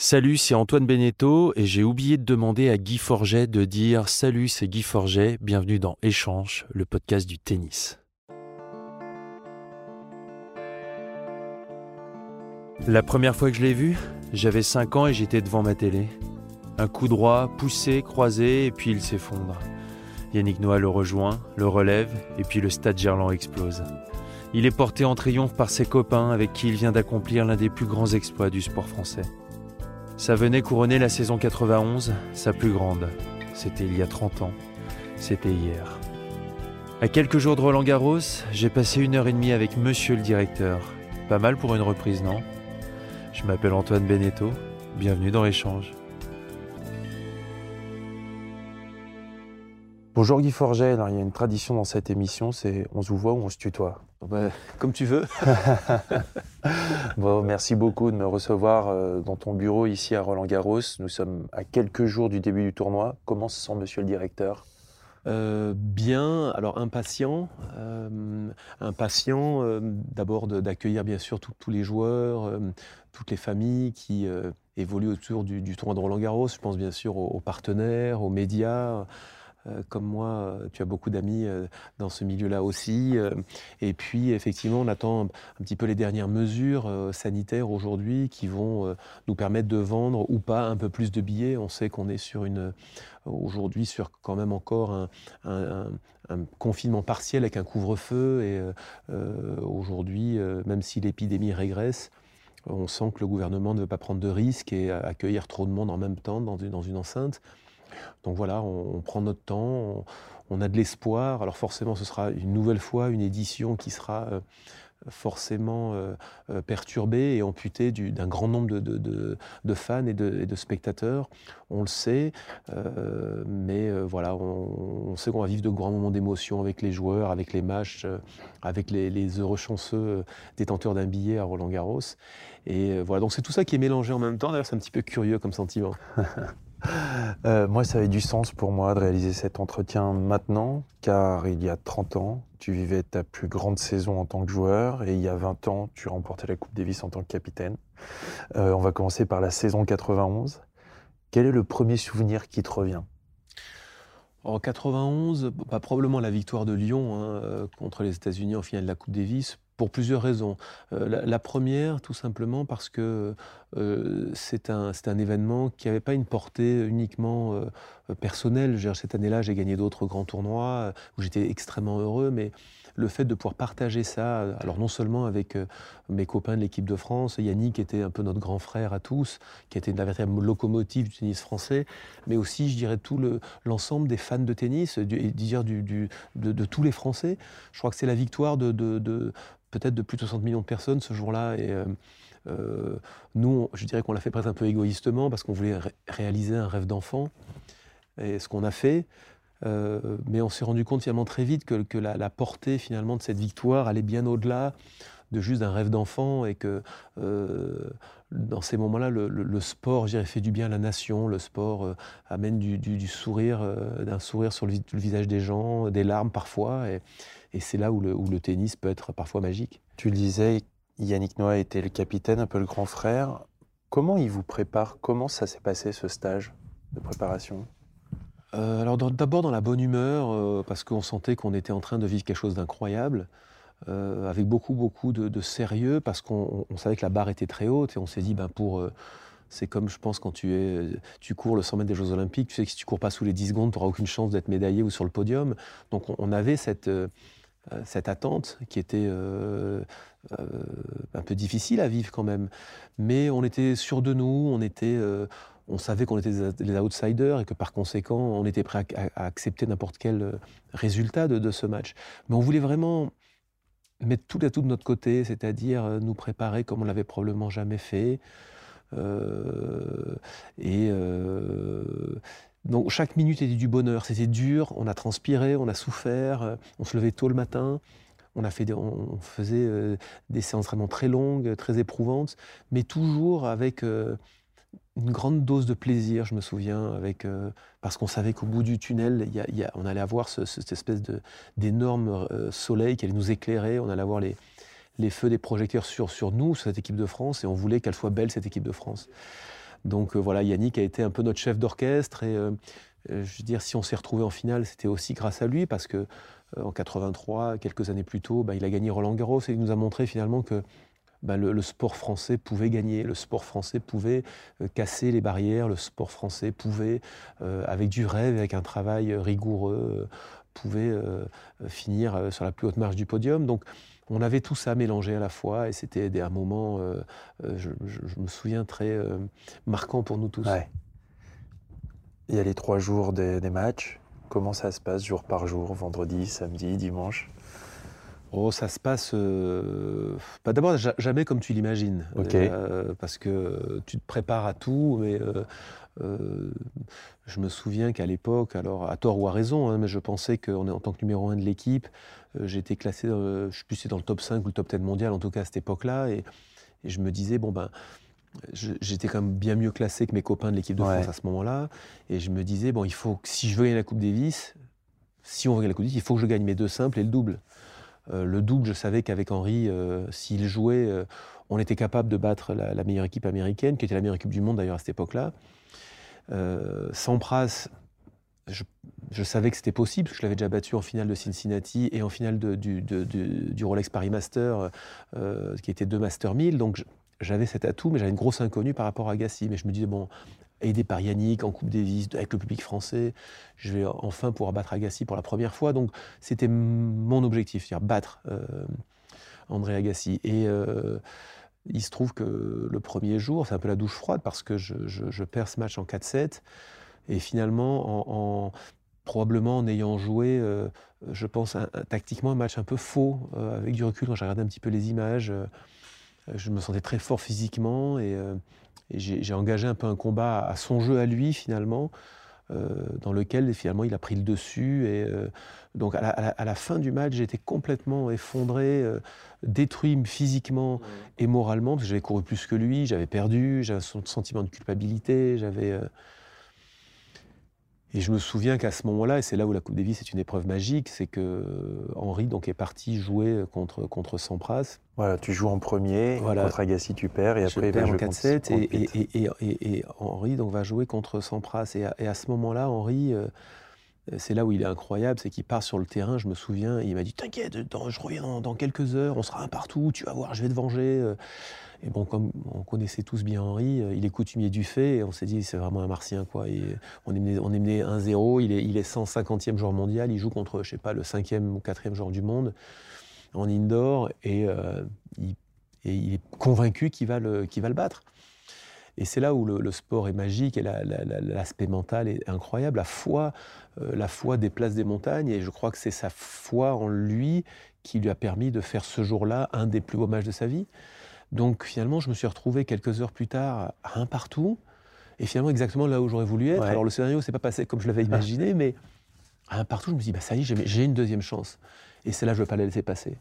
Salut, c'est Antoine Beneteau et j'ai oublié de demander à Guy Forget de dire Salut, c'est Guy Forget, bienvenue dans Échange, le podcast du tennis. La première fois que je l'ai vu, j'avais 5 ans et j'étais devant ma télé. Un coup droit, poussé, croisé, et puis il s'effondre. Yannick Noah le rejoint, le relève, et puis le stade Gerland explose. Il est porté en triomphe par ses copains avec qui il vient d'accomplir l'un des plus grands exploits du sport français. Ça venait couronner la saison 91, sa plus grande. C'était il y a 30 ans. C'était hier. À quelques jours de Roland Garros, j'ai passé une heure et demie avec monsieur le directeur. Pas mal pour une reprise, non? Je m'appelle Antoine Beneteau. Bienvenue dans l'échange. Bonjour Guy Forget, il y a une tradition dans cette émission, c'est on se voit ou on se tutoie bah, Comme tu veux. bon, merci beaucoup de me recevoir euh, dans ton bureau ici à Roland Garros. Nous sommes à quelques jours du début du tournoi. Comment se sent monsieur le directeur? Euh, bien, alors impatient, euh, impatient d'abord d'accueillir bien sûr tous les joueurs, toutes les familles qui évoluent autour du, tournoi de Roland Garros. Je pense bien sûr aux partenaires, aux médias, comme moi, euh, tu as beaucoup d'amis euh, dans ce milieu-là aussi. Et puis, effectivement, on attend un petit peu les dernières mesures sanitaires aujourd'hui qui vont nous permettre de vendre ou pas un peu plus de billets. On sait qu'on est sur une aujourd'hui sur quand même encore un, confinement partiel avec un couvre-feu. Et aujourd'hui, même si l'épidémie régresse, on sent que le gouvernement ne veut pas prendre de risques et accueillir trop de monde en même temps dans une enceinte. Donc voilà, on, prend notre temps, on, a de l'espoir. Alors forcément, ce sera une nouvelle fois une édition qui sera euh, forcément euh, euh, perturbée et amputée d'un grand nombre de, fans et, de, spectateurs. On le sait, mais voilà, on, sait qu'on va vivre de grands moments d'émotion avec les joueurs, avec les matchs, avec les, les, heureux chanceux détenteurs d'un billet à Roland Garros. Et voilà, donc c'est tout ça qui est mélangé en même temps. D'ailleurs, c'est un petit peu curieux comme sentiment. Euh, moi, ça avait du sens pour moi de réaliser cet entretien maintenant, car il y a 30 ans, tu vivais ta plus grande saison en tant que joueur, et il y a 20 ans, tu remportais la Coupe Davis en tant que capitaine. Euh, on va commencer par la saison 91. Quel est le premier souvenir qui te revient? En 91, bah, probablement la victoire de Lyon hein, euh, contre les États-Unis en finale de la Coupe Davis, pour plusieurs raisons. Euh, la, première, tout simplement parce que euh, c'est un, un, événement qui n'avait pas une portée uniquement euh, personnelle. Cette année-là, j'ai gagné d'autres grands tournois où j'étais extrêmement heureux, mais le fait de pouvoir partager ça, alors non seulement avec mes copains de l'équipe de France, Yannick était un peu notre grand frère à tous, qui était la véritable locomotive du tennis français, mais aussi, je dirais, tout l'ensemble des fans de tennis, du, de, tous les Français. Je crois que c'est la victoire de, de peut-être de plus de 60 millions de personnes ce jour-là. Et euh, euh, nous, je dirais qu'on l'a fait presque un peu égoïstement parce qu'on voulait réaliser un rêve d'enfant. Et ce qu'on a fait. Euh, mais on s'est rendu compte finalement très vite que, la, portée finalement de cette victoire allait bien au-delà de juste un rêve d'enfant et que dans ces moments-là, le, sport, je dirais, fait du bien à la nation. Le sport amène du, sourire, d'un sourire sur le, visage des gens, des larmes parfois. Et c'est là où le, tennis peut être parfois magique. Tu le disais, Yannick Noah était le capitaine, un peu le grand frère. Comment il vous prépare? Comment ça s'est passé ce stage de préparation? Euh, Alors d'abord dans la bonne humeur, euh, parce qu'on sentait qu'on était en train de vivre quelque chose d'incroyable. Euh, avec beaucoup beaucoup de, sérieux parce qu'on savait que la barre était très haute et on s'est dit ben pour c'est comme je pense quand tu es tu cours le 100 mètres des Jeux Olympiques tu sais que si tu cours pas sous les 10 secondes tu n'auras aucune chance d'être médaillé ou sur le podium donc on avait cette cette attente qui était euh, euh, un peu difficile à vivre quand même. Mais on était sûr de nous, on était on savait qu'on était les outsiders et que par conséquent, on était prêt à, accepter n'importe quel résultat de, ce match. Mais on voulait vraiment mettre tout à tout de notre côté, c'est-à-dire nous préparer comme on l'avait probablement jamais fait. et donc chaque minute était du bonheur. C'était dur, on a transpiré, on a souffert, on se levait tôt le matin. On, a fait on faisait des séances vraiment très longues, très éprouvantes, mais toujours avec une grande dose de plaisir, je me souviens, avec, euh, parce qu'on savait qu'au bout du tunnel, y a, on allait avoir cette espèce d'énorme euh, soleil qui allait nous éclairer, on allait avoir les, les feux des projecteurs sur, sur nous, sur cette équipe de France, et on voulait qu'elle soit belle, cette équipe de France. Donc euh, voilà, Yannick a été un peu notre chef d'orchestre, et je veux dire, si on s'est retrouvé en finale, c'était aussi grâce à lui, parce que en 83, quelques années plus tôt, bah, il a gagné Roland Garros, et il nous a montré finalement que bah, le, sport français pouvait gagner, le sport français pouvait euh, casser les barrières, le sport français pouvait, euh, avec du rêve, avec un travail rigoureux, euh, pouvait finir sur la plus haute marche du podium. Donc on avait tout ça mélangé à la fois et c'était un moment, je, me souviens, très marquant pour nous tous. Il y a les trois jours des matchs. Comment ça se passe jour par jour, vendredi, samedi, dimanche? Oh, ça se passe. Euh, bah, d'abord, jamais comme tu l'imagines. Euh, parce que tu te prépares à tout, mais euh, je me souviens qu'à l'époque, alors à tort ou à raison, hein, mais je pensais qu'en en tant que numéro un de l'équipe, j'étais classé, je ne sais plus si dans le top 5 ou le top 10 mondial, en tout cas à cette époque-là. Et, je me disais, bon ben. J'étais quand même bien mieux classé que mes copains de l'équipe de France à ce moment-là. Et je me disais, bon, il faut si je veux gagner la Coupe Davis, si on veut gagner la Coupe Davis, il faut que je gagne mes deux simples et le double. Euh, le double, je savais qu'avec Henri, euh, s'il jouait, euh, on était capable de battre la, meilleure équipe américaine, qui était la meilleure équipe du monde d'ailleurs à cette époque-là. Sampras, je, je, savais que c'était possible, parce que je l'avais déjà battu en finale de Cincinnati et en finale du, Rolex Paris Master, qui était deux Master 1000. Donc j'avais cet atout, mais j'avais une grosse inconnue par rapport à Agassi. Mais je me disais, bon, aidé par Yannick en Coupe Davis, avec le public français. Je vais enfin pouvoir battre Agassi pour la première fois. Donc c'était mon objectif, c'est-à-dire battre euh, André Agassi. Et euh, il se trouve que le premier jour, c'est un peu la douche froide parce que je, perds ce match en 4-7. Et finalement, en, probablement en ayant joué, euh, je pense, tactiquement un match un peu faux, avec du recul, quand j'ai regardé un petit peu les images, je me sentais très fort physiquement et et j'ai engagé un peu un combat à son jeu à lui, finalement, euh, dans lequel finalement il a pris le dessus. Et euh, donc à la, fin du match, j'étais complètement effondré, euh, détruit physiquement et moralement, parce que j'avais couru plus que lui, j'avais perdu, j'avais un sentiment de culpabilité, j'avais. Et je me souviens qu'à ce moment-là, et c'est là où la Coupe Davis est une épreuve magique, c'est que Henri donc est parti jouer contre contre Sampras. Voilà, tu joues en premier, contre Agassi tu perds et après il en 4-7 et, et, et, Henri donc va jouer contre Sampras. Et à, ce moment-là, Henri euh, c'est là où il est incroyable, c'est qu'il part sur le terrain, je me souviens, il m'a dit T'inquiète, je reviens dans, quelques heures, on sera un partout, tu vas voir, je vais te venger. Euh. Et bon, comme on connaissait tous bien Henri, euh, il est coutumier du fait, et on s'est dit, c'est vraiment un martien, quoi. Et on est mené, on est mené 1-0, il est, il est 150e joueur mondial, il joue contre, je sais pas, le 5e ou 4e joueur du monde en indoor, et, euh, il, est convaincu qu'il va le battre. Et c'est là où le, sport est magique et l'aspect mental est incroyable. La foi, euh, la foi déplace des montagnes et je crois que c'est sa foi en lui qui lui a permis de faire ce jour-là un des plus beaux matchs de sa vie. Donc finalement, je me suis retrouvé quelques heures plus tard à un partout, et finalement exactement là où j'aurais voulu être. Alors le scénario s'est pas passé comme je l'avais imaginé, mais à un partout, je me dis, bah, ça y est, j'ai une deuxième chance. Et c'est là que je ne veux pas la laisser passer.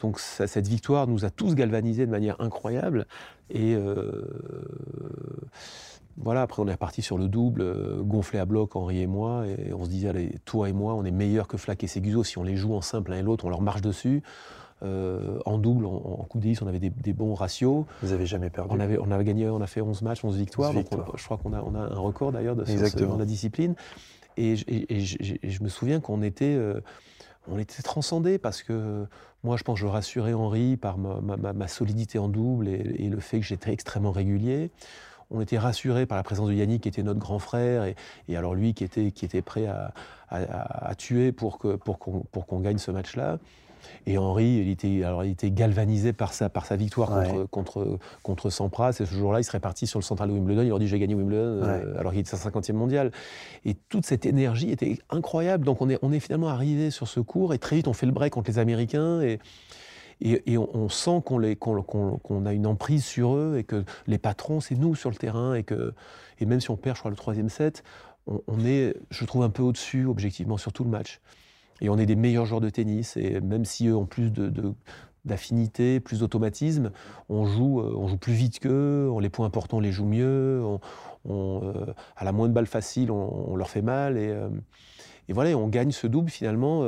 Donc cette victoire nous a tous galvanisés de manière incroyable. Et euh, voilà, après on est reparti sur le double, euh, gonflé à bloc, Henri et moi, et on se disait, allez, toi et moi, on est meilleurs que Flack et Seguzo. Si on les joue en simple l'un et l'autre, on leur marche dessus. Euh, en double, en, Coupe Davis, on avait des, bons ratios. Vous avez jamais perdu on avait, on avait gagné, on a fait 11 matchs, 11 victoires. je crois qu'on a, on a un record d'ailleurs de dans la discipline. Et, je me souviens qu'on était, on était transcendés parce que moi, je pense que je rassurais Henri par ma, solidité en double et, le fait que j'étais extrêmement régulier. On était rassurés par la présence de Yannick, qui était notre grand frère, et, alors lui qui était, qui était prêt à, tuer pour qu'on pour qu'on gagne ce match-là. Et Henri, il était, alors, il était galvanisé par sa, par sa victoire contre, contre, contre Sampras. Et ce jour-là, il serait parti sur le central de Wimbledon. Il leur dit J'ai gagné Wimbledon, euh, alors qu'il était 50e mondial. Et toute cette énergie était incroyable. Donc, on est, on est finalement arrivé sur ce cours. Et très vite, on fait le break contre les Américains. Et, et, on, sent qu'on a une emprise sur eux et que les patrons, c'est nous sur le terrain et que et même si on perd, je crois, le troisième set, on, est, je trouve, un peu au-dessus, objectivement, sur tout le match. Et on est des meilleurs joueurs de tennis. Et même si eux ont plus de, d'affinité, plus d'automatisme. On joue, euh, on joue plus vite qu'eux, on les points importants, on les joue mieux. On, euh, à la moindre balle facile, on, leur fait mal. Et, euh, et, voilà, on gagne ce double finalement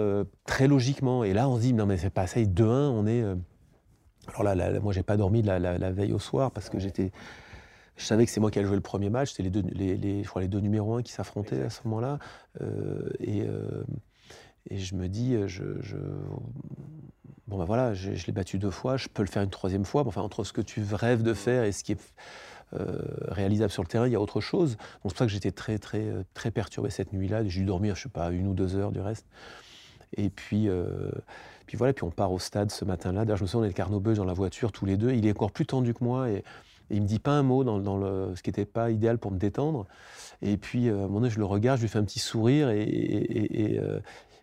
très logiquement. Et là, on se dit, non mais c'est pas ça, 2-1, on est... Alors là, là moi, j'ai pas dormi la, la, veille au soir parce que j'étais... Je savais que c'est moi qui allais jouer le premier match, c'était les deux, les, les, je crois les deux numéros 1 qui s'affrontaient à ce moment-là. et, et je me dis, je, bon ben voilà, je, l'ai battu deux fois, je peux le faire une troisième fois. Enfin, entre ce que tu rêves de faire et ce qui est euh, réalisable sur le terrain, il y a autre chose. Donc c'est pour ça que j'étais très très très perturbé cette nuit-là. J'ai dû dormir, je sais pas, une ou deux heures du reste. Et puis, euh, puis voilà, puis on part au stade ce matin-là. D'ailleurs, je me souviens, on est le Carnot dans la voiture tous les deux. Il est encore plus tendu que moi et, il me dit pas un mot dans, le, ce qui n'était pas idéal pour me détendre. Et puis, euh, à un moment donné, je le regarde, je lui fais un petit sourire et, et,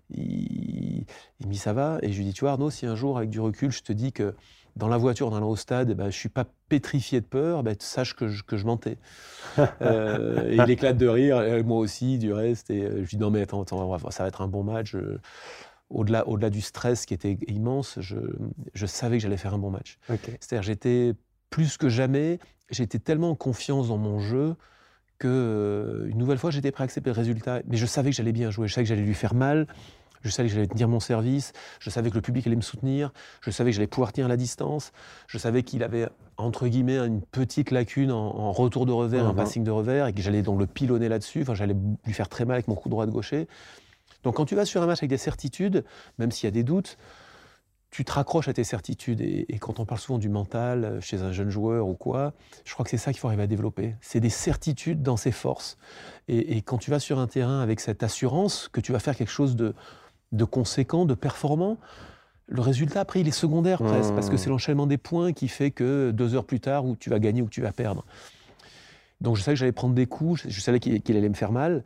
il, me dit ça va? Et je lui dis, tu vois Arnaud, si un jour, avec du recul, je te dis que dans la voiture, dans allant au stade, eh ben, je suis pas pétrifié de peur, ben, sache que je, que je mentais. Euh, et il éclate de rire, moi aussi, du reste. Et euh, je lui dis, non mais attends, attends ça va être un bon match. Au-delà, au-delà du stress qui était immense, je, je savais que j'allais faire un bon match. C'est-à-dire, j'étais plus que jamais, j'étais tellement en confiance dans mon jeu que euh, une nouvelle fois j'étais prêt à accepter le résultat, mais je savais que j'allais bien jouer, je savais que j'allais lui faire mal, je savais que j'allais tenir mon service, je savais que le public allait me soutenir, je savais que j'allais pouvoir tenir la distance, je savais qu'il avait entre guillemets une petite lacune en, retour de revers, un mhm. passing de revers, et que j'allais donc le pilonner là-dessus, enfin j'allais lui faire très mal avec mon coup droit de gaucher. Donc quand tu vas sur un match avec des certitudes, même s'il y a des doutes, tu te raccroches à tes certitudes. Et, quand on parle souvent du mental euh, chez un jeune joueur ou quoi, je crois que c'est ça qu'il faut arriver à développer. C'est des certitudes dans ses forces. Et, quand tu vas sur un terrain avec cette assurance que tu vas faire quelque chose de, de conséquent, de performant, le résultat, après, il est secondaire presque, parce que mmh. c'est l'enchaînement des points qui fait que deux heures plus tard, où tu vas gagner ou tu vas perdre. Donc je savais que j'allais prendre des coups, je savais qu'il allait me faire mal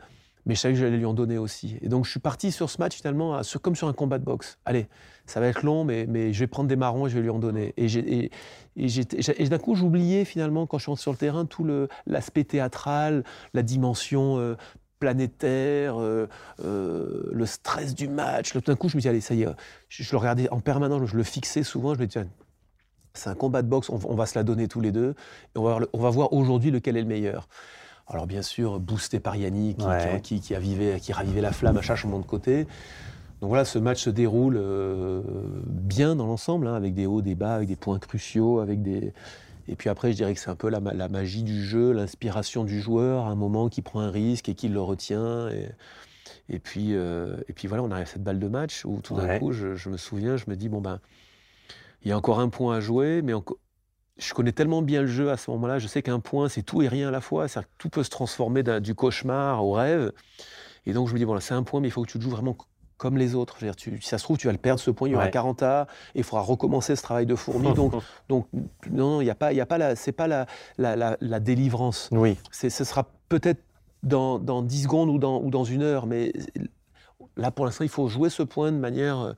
mais je savais que j'allais lui en donner aussi. Et donc je suis parti sur ce match finalement comme sur un combat de boxe. Allez, ça va être long, mais, mais je vais prendre des marrons et je vais lui en donner. Et, et, et, d'un coup, j'oubliais finalement, quand je suis sur le terrain, tout l'aspect théâtral, la dimension euh, planétaire, euh, euh, le stress du match. D'un coup, je me dis, allez, ça y est, je, le regardais en permanence, je le fixais souvent, je me disais, c'est un combat de boxe, on, va se la donner tous les deux, et on va, on va voir aujourd'hui lequel est le meilleur. Alors bien sûr, boosté par Yannick, qui, qui, ravivait la flamme à chaque moment de côté. Donc voilà, ce match se déroule euh, bien dans l'ensemble, hein, avec des hauts, des bas, avec des points cruciaux, avec des... Et puis après, je dirais que c'est un peu la, magie du jeu, l'inspiration du joueur, à un moment qui prend un risque et qui le retient. Et, puis, euh, et puis voilà, on arrive à cette balle de match où tout d'un coup, je, je, me souviens, je me dis, bon ben, il y a encore un point à jouer, mais encore je connais tellement bien le jeu à ce moment-là, je sais qu'un point, c'est tout et rien à la fois. cest tout peut se transformer du cauchemar au rêve. Et donc, je me dis, voilà, c'est un point, mais il faut que tu le joues vraiment comme les autres. Je veux dire, tu, si ça se trouve, tu vas le perdre ce point, il y aura 40 A, et il faudra recommencer ce travail de fourmi. donc, donc, non, il n'y a pas, il y a pas la, c'est pas la, la, délivrance. Oui. ce sera peut-être dans, dans 10 secondes ou dans, ou dans une heure, mais là, pour l'instant, il faut jouer ce point de manière euh,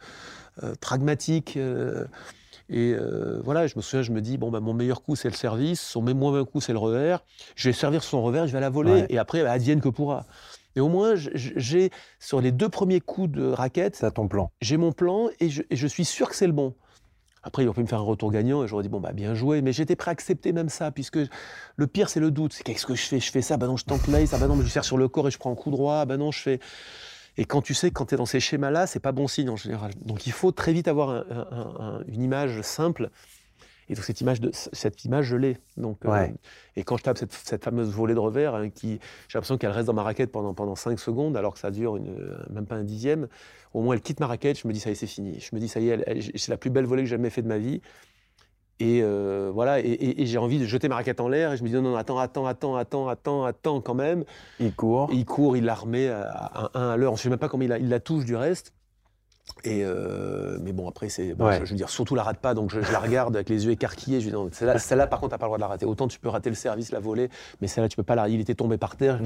euh, pragmatique. Euh, et euh, voilà, je me souviens, je me dis, bon, bah, mon meilleur coup, c'est le service, son moins coup, c'est le revers. Je vais servir son revers, je vais la voler, et après, bah, advienne que pourra. Et au moins, j'ai, sur les deux premiers coups de raquette, ça ton plan. J'ai mon plan, et je, suis sûr que c'est le bon. Après, il aurait pu me faire un retour gagnant, et j'aurais dit, bon, bah, bien joué, mais j'étais prêt à accepter même ça, puisque le pire, c'est le doute. C'est qu'est-ce que je fais? Je fais ça, bah non, je tente l'ace, ah bah non, mais je vais faire sur le corps et je prends un coup droit, bah non, je fais. Et quand tu sais, quand tu es dans ces schémas-là, c'est pas bon signe en général. Donc il faut très vite avoir une image simple. Et donc cette image, de, cette image je l'ai. Donc, euh, et quand je tape cette, fameuse volée de revers, hein, qui, j'ai l'impression qu'elle reste dans ma raquette pendant, pendant 5 secondes, alors que ça dure une, même pas un dixième, au moins elle quitte ma raquette, je me dis ça y est, c'est fini. Je me dis ça y est, c'est la plus belle volée que j'ai jamais fait de ma vie. Et euh, voilà, et, j'ai envie de jeter ma raquette en l'air. Et je me dis non, non, attends, attends, attends, attends, attends, attends quand même. Il court. Il court, il la remet à, un à l'heure. Je ne sais même pas comment il la, il la touche du reste. Et mais bon, après, c'est, je, veux dire, surtout la rate pas, donc je, la regarde avec les yeux écarquillés. Je dis non, celle-là, par contre, t'as pas le droit de la rater. Autant tu peux rater le service, la voler, mais celle-là, tu peux pas la. Il était tombé par terre.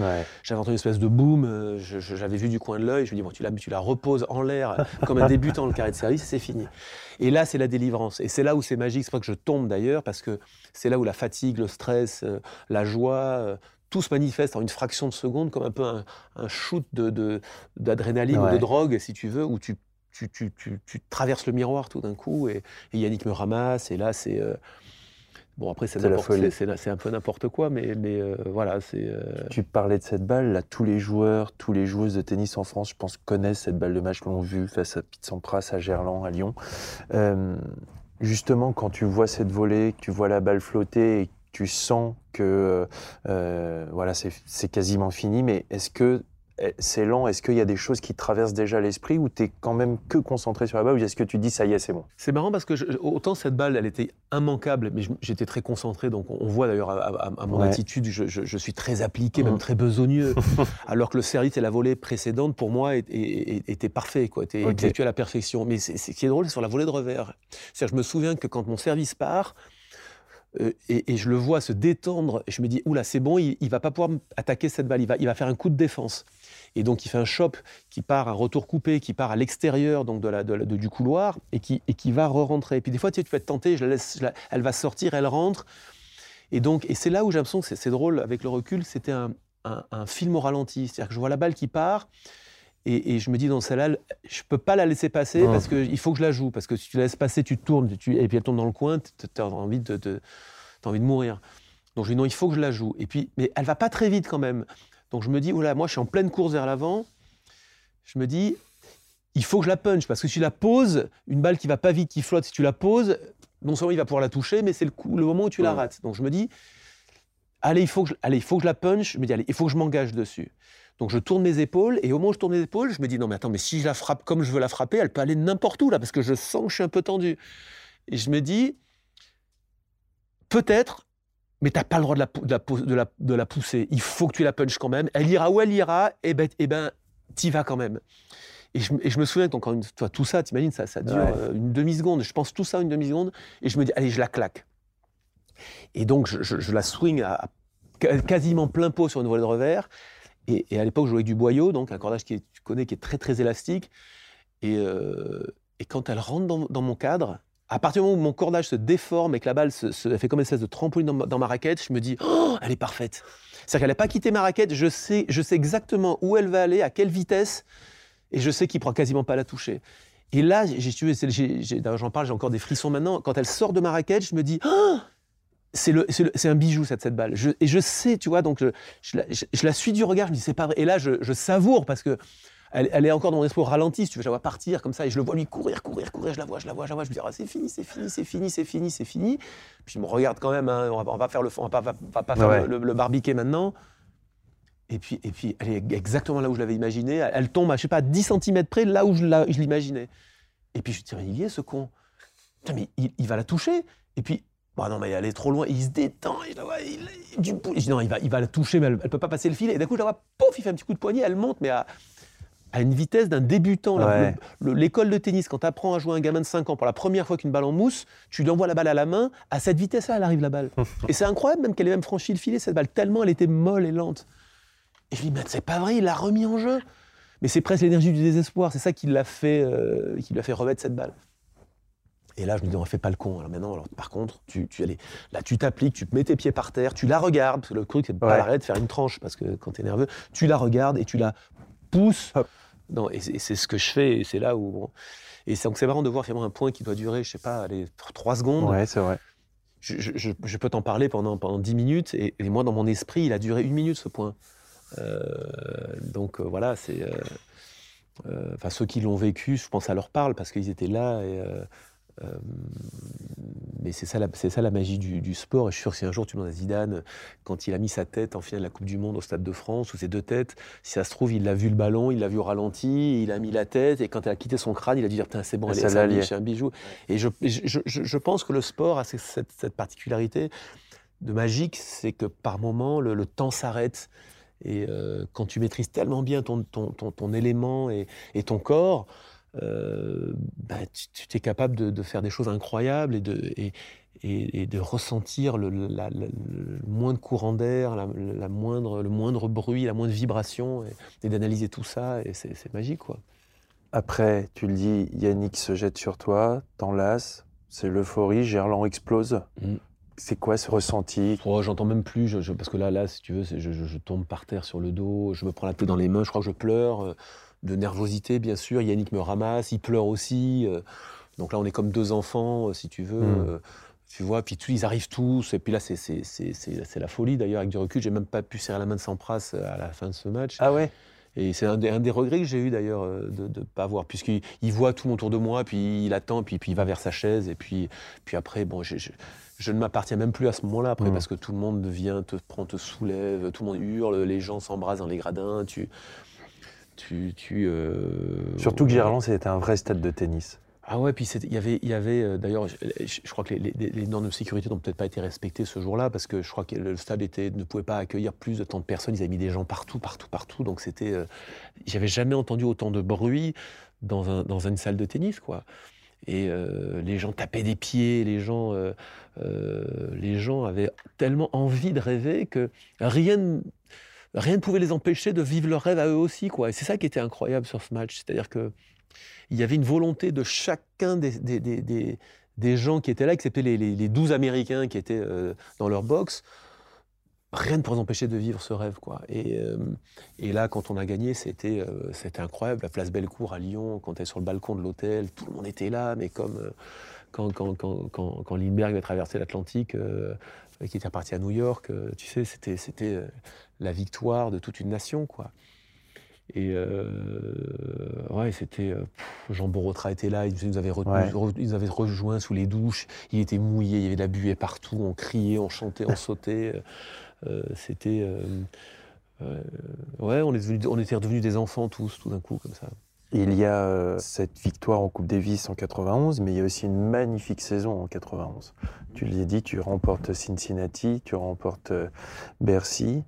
J'avais entendu une espèce de boom. j'avais vu du coin de l'œil. Je lui dis bon, tu la, tu la reposes en l'air comme un débutant le carré de service, c'est fini. Et là, c'est la délivrance. Et c'est là où c'est magique. C'est pas que je tombe d'ailleurs, parce que c'est là où la fatigue, le stress, la joie tout se manifeste en une fraction de seconde comme un peu un, shoot d'adrénaline de, ou de drogue, si tu veux, où tu, tu, tu, tu traverses le miroir tout d'un coup et, Yannick me ramasse et là c'est... Euh, bon après c'est un peu n'importe quoi, mais, mais euh, voilà c'est... Euh, tu parlais de cette balle, là tous les joueurs, tous les joueuses de tennis en France, je pense, connaissent cette balle de match, l'ont vue face à Pete Sampras, à Gerland, à Lyon. justement quand tu vois cette volée, que tu vois la balle flotter et tu sens que voilà, c'est quasiment fini, mais est-ce que c'est lent Est-ce qu'il y a des choses qui traversent déjà l'esprit ou tu es quand même que concentré sur la balle ou est-ce que tu dis ça y est, c'est bon? C'est marrant parce que autant cette balle, elle était immanquable, mais j'étais très concentré. Donc on voit d'ailleurs à, mon attitude, je, suis très appliqué, même mmh. très besogneux. alors que le service et la volée précédente, pour moi, étaient parfaits, quoi, étaient exécutés à la perfection. Mais ce qui est drôle, c'est sur la volée de revers. je me souviens que quand mon service part, euh, et, je le vois se détendre. Et je me dis, oula, c'est bon, il, ne va pas pouvoir attaquer cette balle. Il va, il va faire un coup de défense. Et donc, il fait un chop qui part, un retour coupé, qui part à l'extérieur donc de la, du couloir et qui, et qui va re-rentrer. Et puis, des fois, tu, tu être tenté, je la laisse, elle va sortir, elle rentre. Et donc, et c'est là où j'ai l'impression que c'est drôle avec le recul, c'était un, un, film au ralenti. C'est-à-dire que je vois la balle qui part. Et, je me dis dans celle-là, je peux pas la laisser passer parce qu'il faut que je la joue. Parce que si tu la laisses passer, tu tournes, tu, et puis elle tombe dans le coin, tu as envie de, envie de mourir. Donc je dis non, il faut que je la joue. Et puis, mais elle va pas très vite quand même. Donc je me dis, voilà, moi je suis en pleine course vers l'avant. Je me dis, il faut que je la punch parce que si tu la poses, une balle qui va pas vite, qui flotte, si tu la poses, non seulement il va pouvoir la toucher, mais c'est le, le, moment où tu la rates. Donc je me dis, allez, il faut que je, allez, il faut que je la punch. Je me dis, allez, il faut que je m'engage dessus. Donc je tourne mes épaules, et au moment où je tourne mes épaules, je me dis non mais attends, mais si je la frappe comme je veux la frapper, elle peut aller n'importe où là, parce que je sens que je suis un peu tendu. Et je me dis, peut-être, mais tu n'as pas le droit de la, de, la, de, la, pousser. Il faut que tu la punches quand même. Elle ira où elle ira, et ben, et ben t'y vas quand même. Et je, et je, me souviens, encore une fois, tout ça, t'imagines, ça, ça dure euh, une demi-seconde. Je pense tout ça une demi-seconde, et je me dis, allez, je la claque. Et donc, je, la swing à, quasiment plein pot sur une voile de revers. Et, à l'époque, je jouais avec du boyau, donc un cordage qui tu connais, qui est très très élastique. Et, euh, et quand elle rentre dans, mon cadre, à partir du moment où mon cordage se déforme et que la balle se, fait comme une espèce de trampoline dans ma, raquette, je me dis, oh, elle est parfaite. C'est-à-dire qu'elle n'a pas quitté ma raquette, je sais, je sais exactement où elle va aller, à quelle vitesse, et je sais qu'il ne pourra quasiment pas la toucher. Et là, j'en parle, j'ai encore des frissons maintenant. Quand elle sort de ma raquette, je me dis, oh, c'est un bijou cette, balle. et je sais, tu vois, donc je, la, suis du regard, je me dis c'est pas vrai. Et là, je, savoure parce que elle, est encore dans mon esprit ralenti. tu veux, je la vois partir comme ça et je le vois lui courir, courir, courir. Je la vois, je la vois, je la vois. Je me dis ah, c'est fini, c'est fini, c'est fini, c'est fini, c'est fini. Puis je me regarde quand même. Hein, on, va, on, va, faire le, on va pas, va pas faire le, barbiquet maintenant. Et puis, et puis, elle est exactement là où je l'avais imaginé. Elle, tombe à, je sais pas, 10 cm près, là où je l'imaginais. Et puis je me dis, mais il y est ce con. mais il, il va la toucher. Et puis, Bon, non, mais elle est trop loin. Il se détend. il, du je dis, non, il va, il va la toucher, mais elle ne peut pas passer le fil. Et d'un coup, je la vois, pouf, il fait un petit coup de poignet. Elle monte, mais à, à une vitesse d'un débutant. L'école de tennis, quand tu apprends à jouer un gamin de 5 ans pour la première fois qu'une balle en mousse, tu lui envoies la balle à la main. À cette vitesse-là, elle arrive la balle. et c'est incroyable, même qu'elle ait même franchi le filet, cette balle, tellement elle était molle et lente. Et je lui dis, mais c'est pas vrai, il l'a remis en jeu. Mais c'est presque l'énergie du désespoir. C'est ça qui l'a fait, euh, qui lui a fait remettre cette balle. Et là, je me dis, on ne fait pas le con. Alors maintenant, alors, par contre, tu, tu allais, là, tu t'appliques, tu mets tes pieds par terre, tu la regardes, parce que le truc, c'est de pas l'arrêter de faire une tranche, parce que quand tu es nerveux, tu la regardes et tu la pousses. Non, et c'est ce que je fais, et c'est là où. Et c'est marrant de voir finalement un point qui doit durer, je sais pas, allez, 3 secondes. Ouais, c'est vrai. Je, je, je peux t'en parler pendant, pendant 10 minutes, et, moi, dans mon esprit, il a duré une minute ce point. Euh, donc euh, voilà, c'est. Euh, enfin, ceux qui l'ont vécu, je pense, ça leur parle parce qu'ils étaient là. Et, euh, mais c'est ça, ça la magie du, sport. Et je suis sûr que si un jour tu demandes à Zidane, quand il a mis sa tête en finale de la Coupe du Monde au Stade de France, ou ses deux têtes, si ça se trouve, il a vu le ballon, il l'a vu au ralenti, il a mis la tête, et quand elle a quitté son crâne, il a dit c'est bon, c'est un, bijou. Et je, je, je, pense que le sport a cette, cette particularité de magique, c'est que par moment, le, temps s'arrête. Et euh, quand tu maîtrises tellement bien ton, ton, ton, ton élément et, et ton corps, bah, tu, es capable de, faire des choses incroyables et de, et, et, de ressentir le, moindre courant d'air, la, moindre, le moindre bruit, la moindre vibration, et, d'analyser tout ça, et c'est magique, quoi. Après, tu le dis, Yannick se jette sur toi, t'enlace, c'est l'euphorie, Gerland explose. Mm. C'est quoi ce ressenti? Oh, J'entends même plus, je, parce que là, là, si tu veux, je, je, tombe par terre sur le dos, je me prends la tête dans les mains, je crois que je pleure, euh, de nervosité, bien sûr. Yannick me ramasse, il pleure aussi. Euh. donc là, on est comme deux enfants, euh, si tu veux. Mm. Tu vois, puis ils arrivent tous, et puis là, c'est la folie d'ailleurs, avec du recul. J'ai même pas pu serrer la main de Sampras euh, à la fin de ce match. Ah ouais? Et c'est un, des regrets que j'ai eu d'ailleurs euh, de ne pas voir, puisqu'il il voit tout autour de moi, puis il attend, puis, puis il va vers sa chaise, et puis, puis après, bon, je, je, ne m'appartiens même plus à ce moment-là, après, mmh. parce que tout le monde vient, te prend, te soulève, tout le monde hurle, les gens s'embrassent dans les gradins, tu. Tu, tu euh, Surtout que Gerland, c'était un vrai stade de tennis. Ah ouais, puis il y avait, y avait euh, d'ailleurs, je, crois que les, normes de sécurité n'ont peut-être pas été respectées ce jour-là, parce que je crois que le stade était, ne pouvait pas accueillir plus de tant de personnes. Ils avaient mis des gens partout, partout, partout. Donc c'était, euh, j'avais jamais entendu autant de bruit dans, un, dans une salle de tennis, quoi. Et euh, les gens tapaient des pieds, les gens, les gens avaient tellement envie de rêver que rien, rien ne pouvait les empêcher de vivre leur rêve à eux aussi, quoi. Et c'est ça qui était incroyable sur ce match, c'est-à-dire que il y avait une volonté de chacun des, des, des, gens qui étaient là, excepté les, les, 12 Américains qui étaient euh, dans leur box. Rien ne pourrait empêcher de vivre ce rêve. Quoi. Et, euh, et là, quand on a gagné, c'était euh, c'était incroyable. La place Bellecour à Lyon, quand on était sur le balcon de l'hôtel, tout le monde était là, mais comme quand, quand, quand, quand, quand Lindbergh a traversé l'Atlantique, qui était parti à New York, tu sais, c'était la victoire de toute une nation. quoi. Et euh, ouais, c'était. Euh, Jean Borotra était là, il nous avait, avait rejoints sous les douches, il était mouillé, il y avait de la buée partout, on criait, on chantait, on sautait. Euh, c'était. ouais, on, est on était redevenus des enfants tous, tout d'un coup, comme ça. Il y a euh, cette victoire en Coupe Davis en 91, mais il y a aussi une magnifique saison en 91. Tu l'as dit, tu remportes Cincinnati, tu remportes euh, Bercy.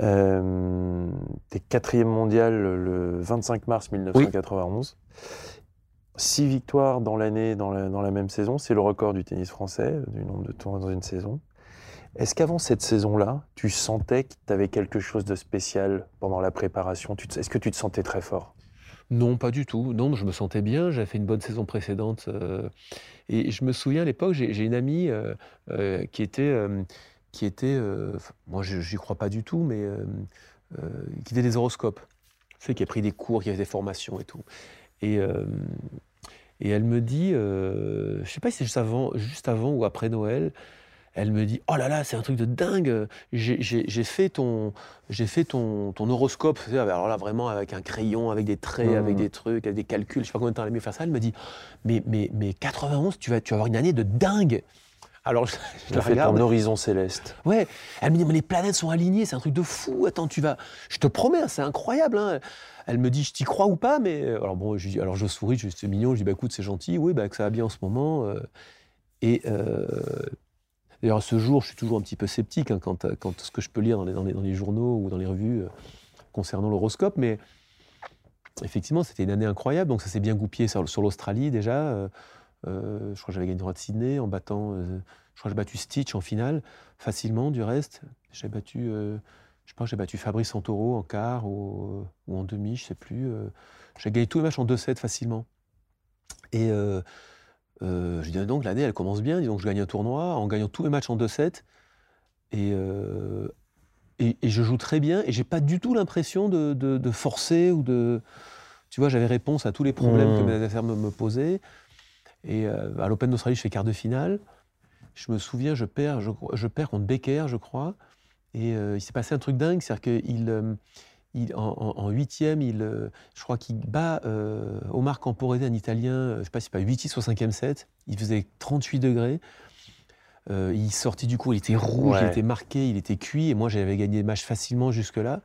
Euh, tu es quatrième mondial le 25 mars 1991. Six victoires dans l'année, dans la, dans la même saison, c'est le record du tennis français, du nombre de tours dans une saison. Est-ce qu'avant cette saison-là, tu sentais que tu avais quelque chose de spécial pendant la préparation? Est-ce que tu te sentais très fort? Non, pas du tout. Non, je me sentais bien. J'avais fait une bonne saison précédente. Euh, et je me souviens à l'époque, j'ai une amie euh, euh, qui était, qui était, moi, j'y crois pas du tout, mais qui faisait des horoscopes. Sais, qui a pris des cours, qui avait des formations et tout. Et, elle me dit, je sais pas si c'est juste avant, juste avant ou après Noël, elle me dit Oh là là, c'est un truc de dingue. J'ai fait ton, j'ai fait ton, ton horoscope. Alors là, vraiment avec un crayon, avec des traits, avec mmh. des trucs, avec des calculs. Je sais pas combien de temps elle a mis faire ça. Elle me dit Mais, mais, mais 91, tu vas, tu vas avoir une année de dingue. Alors je, je la fait ton horizon céleste. Ouais. Elle me dit Mais les planètes sont alignées, c'est un truc de fou. Attends, tu vas. Je te promets, hein, c'est incroyable. Hein. Elle me dit Je t'y crois ou pas Mais alors bon, je, alors je souris, je c'est mignon. Je dis Bah écoute, c'est gentil. Oui, bah que ça va bien en ce moment. Euh. et. Euh, D'ailleurs, à ce jour, je suis toujours un petit peu sceptique hein, quand, quand, ce que je peux lire dans les, journaux ou dans les revues euh, concernant l'horoscope, mais effectivement, c'était une année incroyable. Donc, ça s'est bien goupillé sur, sur l'Australie déjà. Euh, euh, je crois que j'avais gagné le droit de Sydney en battant. je crois que j'ai battu Stitch en finale, facilement du reste. J'ai battu. je pense que j'ai battu Fabrice Santoro en quart ou, ou en demi, je ne sais plus. j'ai gagné tous les matchs en 2-7 facilement. Et euh, je dis donc l'année elle commence bien, donc je gagne un tournoi en gagnant tous les matchs en 2-7 euh, et, et, je joue très bien et j'ai pas du tout l'impression de, forcer ou de tu vois j'avais réponse à tous les problèmes que mmh. mes adversaires me, posaient. Et euh, à l'Open d'Australie je fais quart de finale. Je me souviens je perds je, perds contre Becker je crois. Et il s'est passé un truc dingue c'est à en huitième, il, euh, je crois qu'il bat euh, Omar Camporese, un Italien, euh, je ne sais pas si c'est pas 8 au cinquième set. Il faisait 38 degrés. il sortit du coup, il était rouge, il était marqué, il était cuit. Et moi, j'avais gagné le match facilement jusque-là.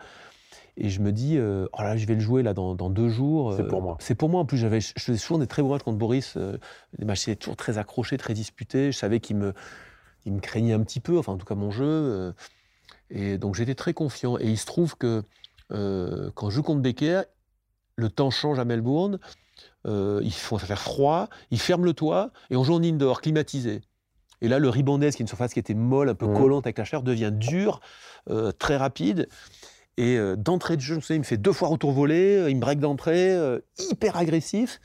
Et je me dis, oh là, je vais le jouer là dans, deux jours. C'est pour moi. C'est pour moi. En plus, j'avais, je faisais souvent des très bons matchs contre Boris. les matchs étaient toujours très accrochés, très disputés. Je savais qu'il me, il me craignait un petit peu, enfin en tout cas mon jeu. et donc j'étais très confiant. Et il se trouve que euh, quand je joue contre Becker, le temps change à Melbourne. il faut faire froid, il ferme le toit et on joue en indoor, climatisé. Et là, le ribondaise, qui est une surface qui était molle, un peu mmh. collante avec la chair, devient dur, très rapide. Et d'entrée de jeu, je me souviens, il me fait deux fois retour volé, il me break d'entrée, hyper agressif.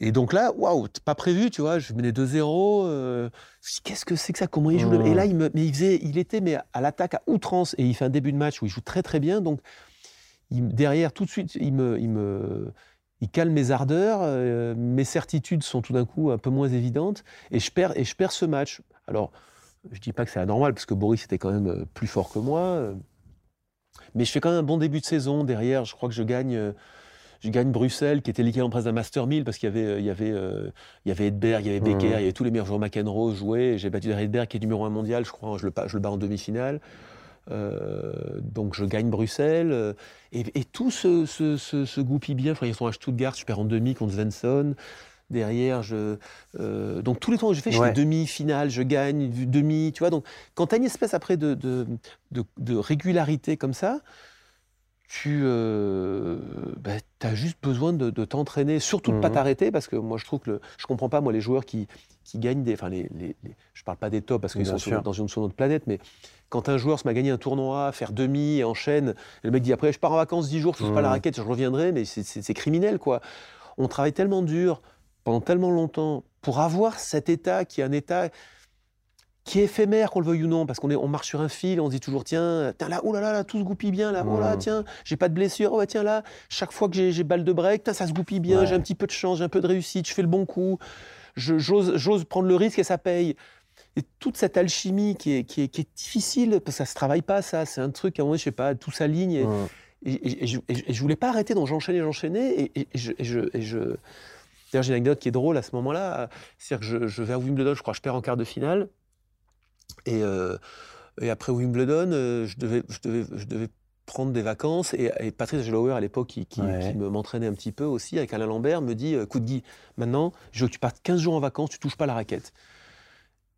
Et donc là, waouh, pas prévu, tu vois, je menais 2-0. Euh, Qu'est-ce que c'est que ça Comment il joue Et là, il, me, mais il, faisait, il était mais à l'attaque à outrance et il fait un début de match où il joue très très bien. Donc derrière, tout de suite, il me, il me, il calme mes ardeurs, euh, mes certitudes sont tout d'un coup un peu moins évidentes et je perds et je perds ce match. Alors, je dis pas que c'est anormal parce que Boris était quand même euh, plus fort que moi, euh, mais je fais quand même un bon début de saison. Derrière, je crois que je gagne je gagne Bruxelles, qui était l'équivalent presque d'un Master 1000, parce qu'il y avait, euh, il y avait, euh, il y avait Edberg, il y avait Becker, il y avait tous les meilleurs joueurs McEnroe jouaient. J'ai battu Edberg, qui est numéro 1 mondial, je crois, je le, je le bats en demi-finale. Euh, donc je gagne Bruxelles. Et, tout se, se, goupille bien. Je crois qu'ils sont à Stuttgart, je perds en demi contre Svensson. Derrière, je, donc tous les tours que j'ai fait, je fais demi-finale, je gagne, demi, tu vois. Donc quand tu as une espèce après de, de, de régularité comme ça, tu euh, bah, as juste besoin de, t'entraîner, surtout de ne pas mmh t'arrêter, parce que moi je trouve que je comprends pas moi les joueurs qui, qui gagnent des, enfin les, les, je parle pas des tops parce qu'ils sont dans une sur notre planète, mais quand un joueur se m'a gagné un tournoi, faire demi et enchaîne, et le mec dit après je pars en vacances 10 jours, je touche pas la mmh. raquette, je reviendrai, mais c'est criminel quoi. On travaille tellement dur pendant tellement longtemps pour avoir cet état qui est un état qui est éphémère, qu'on le veuille ou non, parce qu'on on marche sur un fil, on se dit toujours, tiens, là, oh là là, tout se goupille bien, là, oh là, tiens, j'ai pas de blessure, oh tiens, là, chaque fois que j'ai balle de break, ça se goupille bien, j'ai un petit peu de chance, j'ai un peu de réussite, je fais le bon coup, j'ose prendre le risque et ça paye. Et toute cette alchimie qui est, qui est, difficile, parce que ça se travaille pas, ça, c'est un truc, à un moment, je sais pas, tout s'aligne. Et, et, je, et, je, voulais pas arrêter, donc j'enchaînais, j'enchaînais, et, je, je D'ailleurs, j'ai une anecdote qui est drôle à ce moment-là. C'est-à-dire que je, je vais à Wimbledon, je crois, je perds en quart de finale. Et, euh, et après Wimbledon, euh, je, devais, je, devais, je devais prendre des vacances. Et, et Patrice Gelauer, à l'époque, qui, qui, m'entraînait un petit peu aussi, avec Alain Lambert, me dit Écoute, Guy, maintenant, je veux que tu partes 15 jours en vacances, tu touches pas la raquette.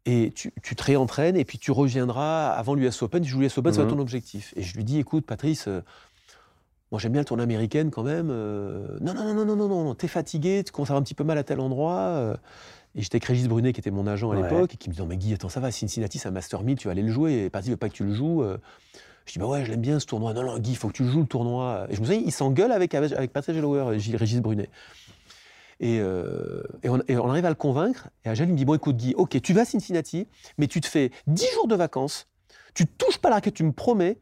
Et tu, tu te réentraînes, et puis tu reviendras avant l'US Open. Tu joues l'US Open, c'est mhm. ton objectif. Et je lui dis Écoute, Patrice. Euh, moi, j'aime bien le tournoi américaine quand même. non, non, non, non, non, non, non, t'es fatigué, tu commences à avoir un petit peu mal à tel endroit. Et j'étais avec Régis Brunet, qui était mon agent à l'époque, et qui me dit Non, mais Guy, attends, ça va, Cincinnati, c'est un Master 1000, tu vas aller le jouer, et Patrice veut pas que tu le joues. Euh. Je dis Bah ouais, je l'aime bien ce tournoi. Non, non, Guy, il faut que tu joues le tournoi. Et je me souviens, il s'engueule avec, avec Patrice Gelauer, Régis Brunet. Et, euh, et, on, arrive à le convaincre. Et Agel, il me dit Bon, écoute, Guy, ok, tu vas à Cincinnati, mais tu te fais 10 jours de vacances, tu touches pas la raquette, tu me promets,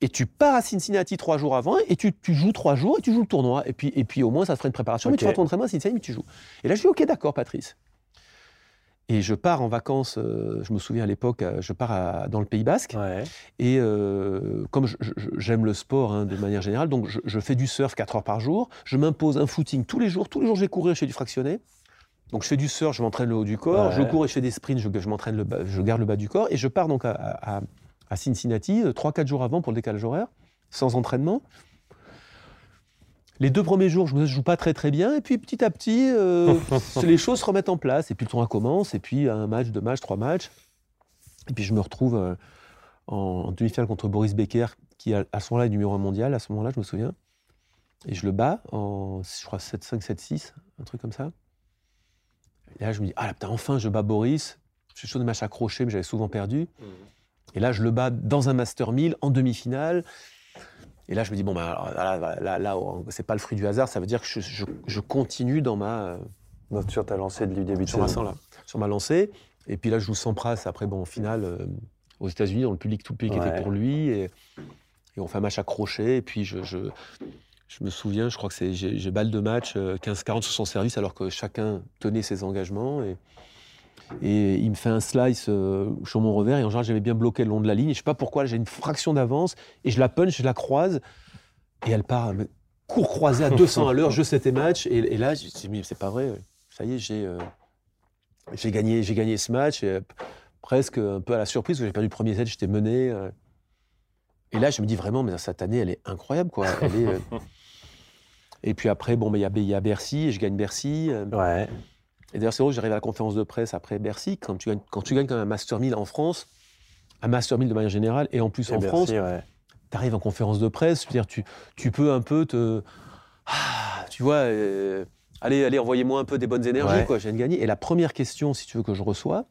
et tu pars à Cincinnati trois jours avant, et tu, joues trois jours, et tu joues le tournoi. Et puis, et puis au moins, ça te fera une préparation, mais tu vas ton entraînement à Cincinnati, mais tu joues. Et là, je dis Ok, d'accord, Patrice. Et je pars en vacances, euh, je me souviens à l'époque, euh, je pars dans le Pays Basque. Et euh, comme j'aime le sport hein, de manière générale, donc je, fais du surf 4 heures par jour. Je m'impose un footing tous les jours. Tous les jours, je vais courir, je fais du fractionné. Donc je fais du surf, je m'entraîne le haut du corps. Je cours et je fais des sprints, je, m'entraîne le je garde le bas du corps. Et je pars donc à, à Cincinnati 3-4 jours avant pour le décalage horaire, sans entraînement. Les deux premiers jours, je ne joue pas très très bien, et puis petit à petit, euh, les choses se remettent en place, et puis le tournoi commence, et puis un match, deux matchs, trois matchs, et puis je me retrouve euh, en, demi-finale contre Boris Becker, qui à, ce moment-là est numéro un mondial, à ce moment-là, je me souviens, et je le bats en, je crois, 7-5, 7-6, un truc comme ça. Et là, je me dis, ah putain, enfin, je bats Boris, j'ai chose de match accroché, mais j'avais souvent perdu. Mmh. Et là, je le bats dans un Master 1000 en demi-finale. Et là, je me dis, bon, bah, là, là, c'est pas le fruit du hasard, ça veut dire que je, continue dans ma. sur ta lancée du début de sur saison. Ma, sur ma lancée. Et puis là, je joue Sampras après, bon, en finale, euh, aux États-Unis, dans le public, tout le pays qui était pour lui. Et, on fait un match accroché. Et puis, je, je, me souviens, je crois que j'ai balle de match 15-40 euh, sur son service, alors que chacun tenait ses engagements. Et, et il me fait un slice euh, sur mon revers. Et en général, j'avais bien bloqué le long de la ligne. Et je sais pas pourquoi, j'ai une fraction d'avance. Et je la punch, je la croise. Et elle part, court croisée à 200 à l'heure. Je sais tes matchs. Et, là, je me c'est pas vrai. Ça y est, j'ai euh, j'ai gagné, gagné ce match. Et, euh, presque un peu à la surprise, j'ai perdu le premier set, j'étais mené. et là, je me dis vraiment, mais cette année, elle est incroyable. quoi. et puis après, bon, il y, y, a Bercy, et je gagne Bercy. Ouais. Et d'ailleurs, c'est drôle, j'arrive à la conférence de presse après Bercy, quand tu gagnes, quand tu gagnes comme un Master 1000 en France, un Master 1000 de manière générale, et en plus en France, tu arrives en conférence de presse, je veux dire, tu, tu peux un peu te. Ah, tu vois, euh, allez, allez, envoyez-moi un peu des bonnes énergies, Ouais. quoi, je viens de gagner. Et la première question, si tu veux, que je reçois,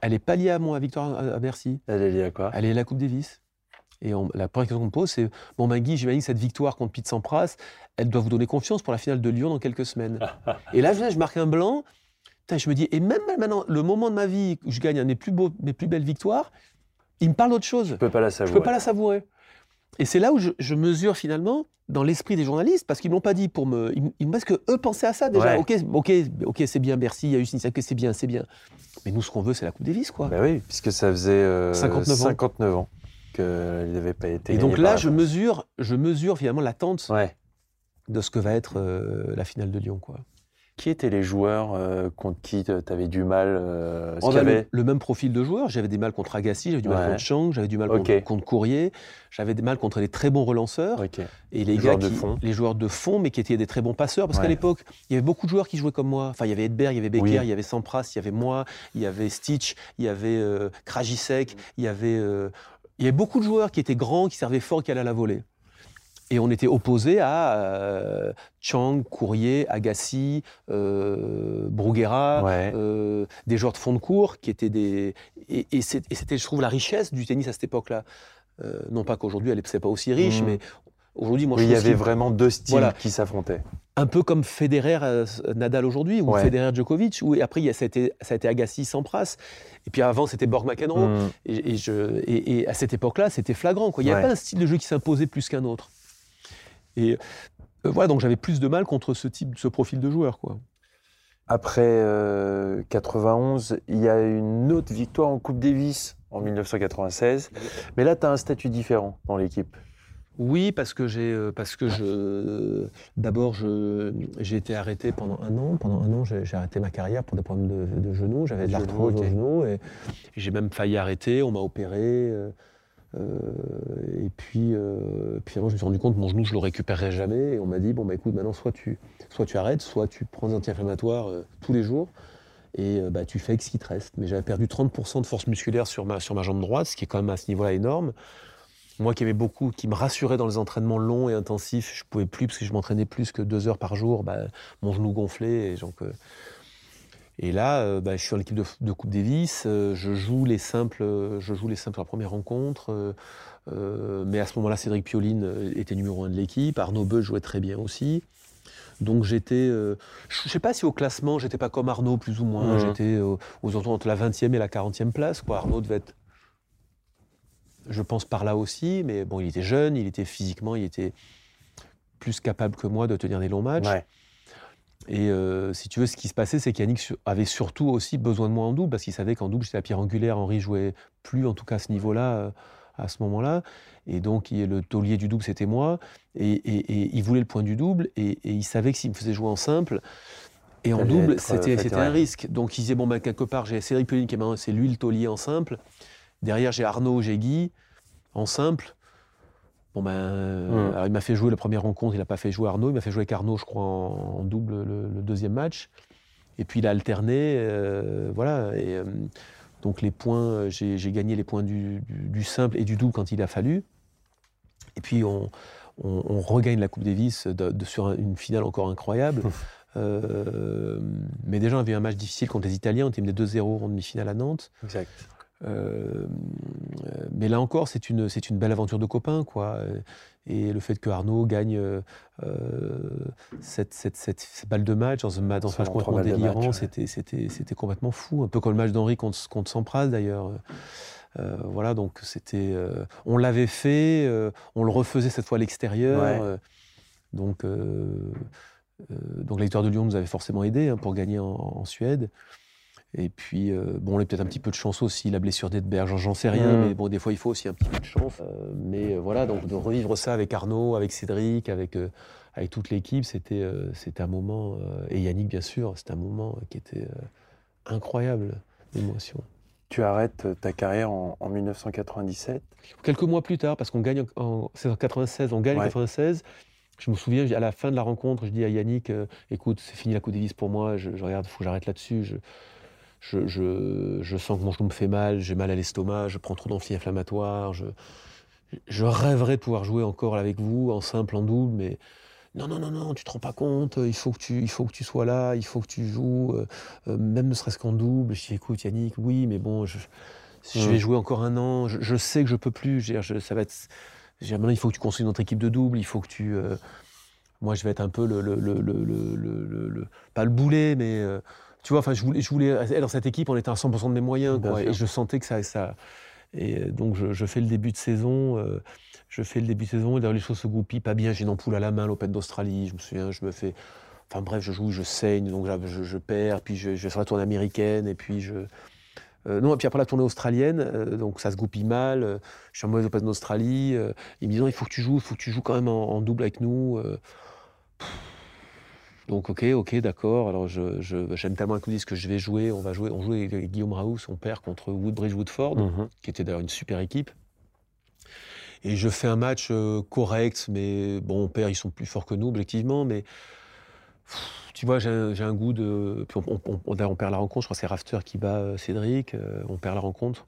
elle est pas liée à moi, à victoire à, à Bercy. Elle est liée à quoi? Elle est à la Coupe Davis. Et on- la première question qu'on me pose, c'est Bon, ben Guy, j'imagine que cette victoire contre Pete Sampras, elle doit vous donner confiance pour la finale de Lyon dans quelques semaines. et là, je, je marque un blanc. Putain, je me dis Et même maintenant, le moment de ma vie où je gagne un des plus beaux, mes plus belles victoires, il me parle d'autre chose. Je peux pas la Je savoir. peux pas la savourer. Et c'est là où je, je mesure finalement dans l'esprit des journalistes, parce qu'ils ne l'ont pas dit pour me. Ils, disent que eux pensaient à ça déjà. Ouais. Ok, ok, ok, c'est bien Bercy, il y a eu Sinisa, ok, c'est bien, c'est bien. Mais nous, ce qu'on veut, c'est la Coupe Davis, quoi. Bah oui, puisque ça faisait euh, 59 ans. 59 ans qu'elle n'avait pas été. Et donc là, je mesure, je mesure finalement l'attente Ouais. de ce que va être euh, la finale de Lyon, quoi. Qui étaient les joueurs euh, contre qui tu avais du mal euh, On le, avait- le même profil de joueur. J'avais des mal contre Agassi, j'avais du mal Ouais. contre Chang, j'avais du mal contre, contre Courrier, j'avais des mal contre les très bons relanceurs. Et les Les gars joueurs de fond. les joueurs de fond, mais qui étaient des très bons passeurs, parce Ouais. qu'à l'époque, il y avait beaucoup de joueurs qui jouaient comme moi. Enfin, il y avait Edberg, il y avait Becker, Oui. il y avait Sampras, il y avait moi, il y avait Stitch, il y avait euh, Krajicek, il y avait, euh, il y avait beaucoup de joueurs qui étaient grands, qui servaient fort, qui allaient à la volée. Et on était opposés à euh, Chang, Courrier, Agassi, euh, Bruguera, Ouais. euh, des joueurs de fond de cours qui étaient des. Et, c'était, je trouve, la richesse du tennis à cette époque-là. Non pas qu'aujourd'hui, elle n'est pas aussi riche, Mhm. mais aujourd'hui, moi, Oui, je il y avait vraiment deux styles Voilà. qui s'affrontaient. un peu comme Federer, Nadal aujourd'hui, ou Ouais. Federer, Djokovic, et après, il y a, ça, a été, ça a été Agassi, Sampras, et puis avant, c'était Borg McEnroe. Mm. Et, à cette époque-là, c'était flagrant. Quoi. Il n'y avait Ouais. pas un style de jeu qui s'imposait plus qu'un autre. Et euh, voilà, donc j'avais plus de mal contre ce type, ce profil de joueur. Quoi. Après euh, 91, il y a une autre victoire en Coupe Davis en 1996. Mais là, tu as un statut différent dans l'équipe. Oui, parce que j'ai, euh, parce que je, d'abord, je, j'ai été arrêté pendant un an. Pendant un an, j'ai, j'ai arrêté ma carrière pour des problèmes de, de genoux. J'avais de l'arthrose au genou et, et j'ai même failli arrêter. On m'a opéré. Euh, et puis, euh, puis je me suis rendu compte que mon genou, je le récupérerais jamais. Et on m'a dit bon, bah écoute, maintenant, soit tu, soit tu arrêtes, soit tu prends des anti-inflammatoires euh, tous les jours. Et bah, tu fais avec ce qui te reste. Mais j'avais perdu 30% de force musculaire sur ma, jambe droite, ce qui est quand même à ce niveau-là énorme. Moi qui aimais beaucoup, qui me rassurait dans les entraînements longs et intensifs, je pouvais plus parce que je m'entraînais plus que deux heures par jour, bah, mon genou gonflait. Et, donc, et là, euh, bah, je suis dans l'équipe de, de Coupe Davis, euh, je joue les simples, euh, je joue les simples à la première rencontre. euh, mais à ce moment-là, Cédric Pioline était numéro un de l'équipe, Arnaud Beu jouait très bien aussi. Donc j'étais, euh, je ne sais pas si au classement, j'étais pas comme Arnaud plus ou moins, j'étais euh, aux alentours entre la 20e et la 40e place. Quoi. Arnaud devait être je pense par là aussi, mais bon, il était jeune, il était physiquement, il était plus capable que moi de tenir des longs matchs. Ouais. Et euh, si tu veux, ce qui se passait, c'est qu'Yannick avait surtout aussi besoin de moi en double, parce qu'il savait qu'en double, j'étais la pierre angulaire. Henri jouait plus, en tout cas à ce niveau-là, euh, à ce moment-là. Et donc, il- le taulier du double, c'était moi. Et, et- et il voulait le point du double, et, et il savait que s'il me faisait jouer en simple, et en double, euh, c'était ouais. un risque. Donc, il disait, bon, ben, quelque part, j'ai Cédric Pelline qui est maintenant, c'est lui le taulier en simple. Derrière, j'ai Arnaud, j'ai Guy en simple. Bon ben, euh, Mm. alors il m'a fait jouer la première rencontre, il n'a pas fait jouer Arnaud, il m'a fait jouer avec Arnaud, je crois, en, en double le, le deuxième match. Et puis il a alterné, euh, voilà. Et, euh, donc les points, j'ai gagné les points du, du- du simple et du double quand il a fallu. Et puis on, on- on regagne la Coupe Davis de- de- sur un- une finale encore incroyable. Mais déjà, on avait un match difficile contre les Italiens, on était mené 2-0 en demi-finale à Nantes. Exact. Euh, mais là encore, c'est une, c'est une belle aventure de copains, quoi. Euh, Et le fait que Arnaud gagne euh, cette, cette, cette, cette balle de match dans un, dans match complètement délirant, ouais. c'était, c'était, c'était complètement fou. Un peu comme le match d'Henri contre, contre Sampras, d'ailleurs. Euh, voilà, donc c'était. on l'avait fait, on le refaisait cette fois à l'extérieur. Ouais. donc, donc la victoire de Lyon nous avait forcément aidé hein, pour gagner en, en Suède. Et puis, euh, bon, on a peut-être un petit peu de chance aussi, la blessure d'Edberg, j'en- sais rien, Mm. mais bon, des fois, il faut aussi un petit peu de chance. Euh, mais euh, voilà, donc de revivre ça avec Arnaud, avec Cédric, avec, avec toute l'équipe, c'était c'était un moment, et Yannick, bien sûr, c'était un moment qui était incroyable d'émotion. Tu arrêtes ta carrière en, en 1997. Quelques mois plus tard, parce qu'on gagne en, en- c'est en 96, on gagne en Ouais. 96. Je me souviens, à la fin de la rencontre, je dis à Yannick, écoute, c'est fini la Coupe Davis pour moi, je, je regarde, il faut que j'arrête là-dessus. Je, je, je, je sens que mon genou me fait mal, j'ai mal à l'estomac, je prends trop d'anti-inflammatoires. Je, je rêverais de pouvoir jouer encore avec vous, en simple, en double, mais non, non, non, non, tu te rends pas compte, il faut que tu, il faut que tu sois là, il faut que tu joues, euh, euh, même ne serait-ce qu'en double. Je dis, écoute, Yannick, oui, mais bon, je, je vais jouer encore un an, je, je sais que je peux plus. Je ça va être, maintenant, il faut que tu construises notre équipe de double, il faut que tu. euh, moi, je vais être un peu le, le, le, le, le- le- le- le- pas le boulet, mais euh, tu vois, enfin, je voulais, je voulais être dans cette équipe, on était à 100% de mes moyens, quoi, et je sentais que ça, ça, et donc je, je fais le début de saison, euh, je fais le début de saison, et d'ailleurs les choses se goupillent pas bien. J'ai une ampoule à la main, l'Open d'Australie, je me souviens, je me fais, enfin bref, je joue, je saigne, donc je, perds, puis je, je vais sur la tournée américaine, et puis je, euh, non, et puis après la tournée australienne, euh, donc ça se goupille mal. euh, je suis en mauvaise Open d'Australie. ils me disent non, il faut que tu joues, il faut que tu joues quand même en, en double avec nous. Donc ok, ok, d'accord. Alors je, je- j'aime tellement un coup que je vais jouer. On va jouer, on joue avec Guillaume Raoult, son père, contre Woodbridge Woodford, Mhm. qui était d'ailleurs une super équipe. Et je fais un match euh, correct, mais bon, on perd, ils sont plus forts que nous, objectivement, mais pff, tu vois, j'ai un, j'ai un goût de. Puis on, on- on- d'ailleurs, on perd la rencontre, je crois que c'est Rafter qui bat euh, Cédric, euh, on perd la rencontre.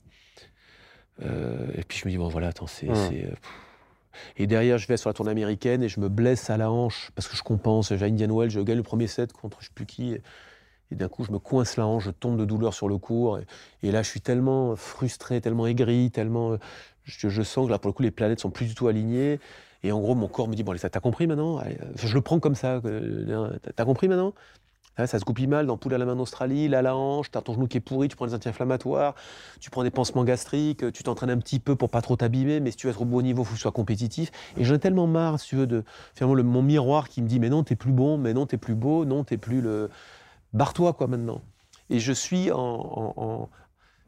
Euh, et puis je me dis, bon voilà, attends, c'est. Mhm. c'est, pff. Et derrière, je vais sur la tournée américaine et je me blesse à la hanche parce que je compense. J'ai Indian Wells, je gagne le premier set contre je sais plus qui. Et, d'un coup, je me coince la hanche, je tombe de douleur sur le cours. Et, là, je suis tellement frustré, tellement aigri, tellement. euh, Je, sens que là, pour le coup, les planètes sont plus du tout alignées. Et en gros, mon corps me dit Bon, allez, t'as compris maintenant? Euh, Je le prends comme ça. euh, t'as compris maintenant? Là, ça se goupille mal dans poule à la main en Australie, là, la hanche, t'as ton genou qui est pourri, tu prends des anti-inflammatoires, tu prends des pansements gastriques, tu t'entraînes un petit peu pour pas trop t'abîmer, mais si tu veux être au bon niveau, il faut que tu sois compétitif. Et j'en ai tellement marre, si tu veux, de finalement le, mon miroir qui me dit Mais non, t'es plus bon, mais non, t'es plus beau, non, t'es plus le. Barre-toi, quoi, maintenant. Et je suis en.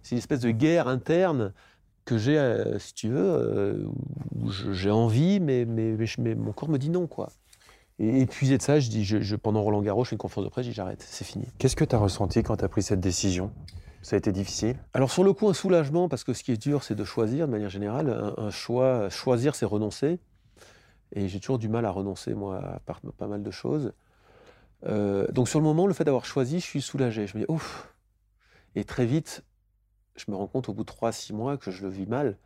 C'est une espèce de guerre interne que j'ai, euh, si tu veux, euh, où j'ai envie, mais, mais, mais mon corps me dit non, quoi. Et épuisé de ça, je dis, je, je- pendant Roland Garros, je fais une conférence de presse, je dis j'arrête, c'est fini. Qu'est-ce que tu as ressenti quand tu as pris cette décision? Ça a été difficile? Alors sur le coup, un soulagement, parce que ce qui est dur, c'est de choisir de manière générale. Un, un choix, choisir, c'est renoncer. Et j'ai toujours du mal à renoncer, moi, à par- pas mal de choses. Euh, donc sur le moment, le fait d'avoir choisi, je suis soulagé. Je me dis, ouf. Et très vite, je me rends compte au bout de 3-6 mois que je le vis mal.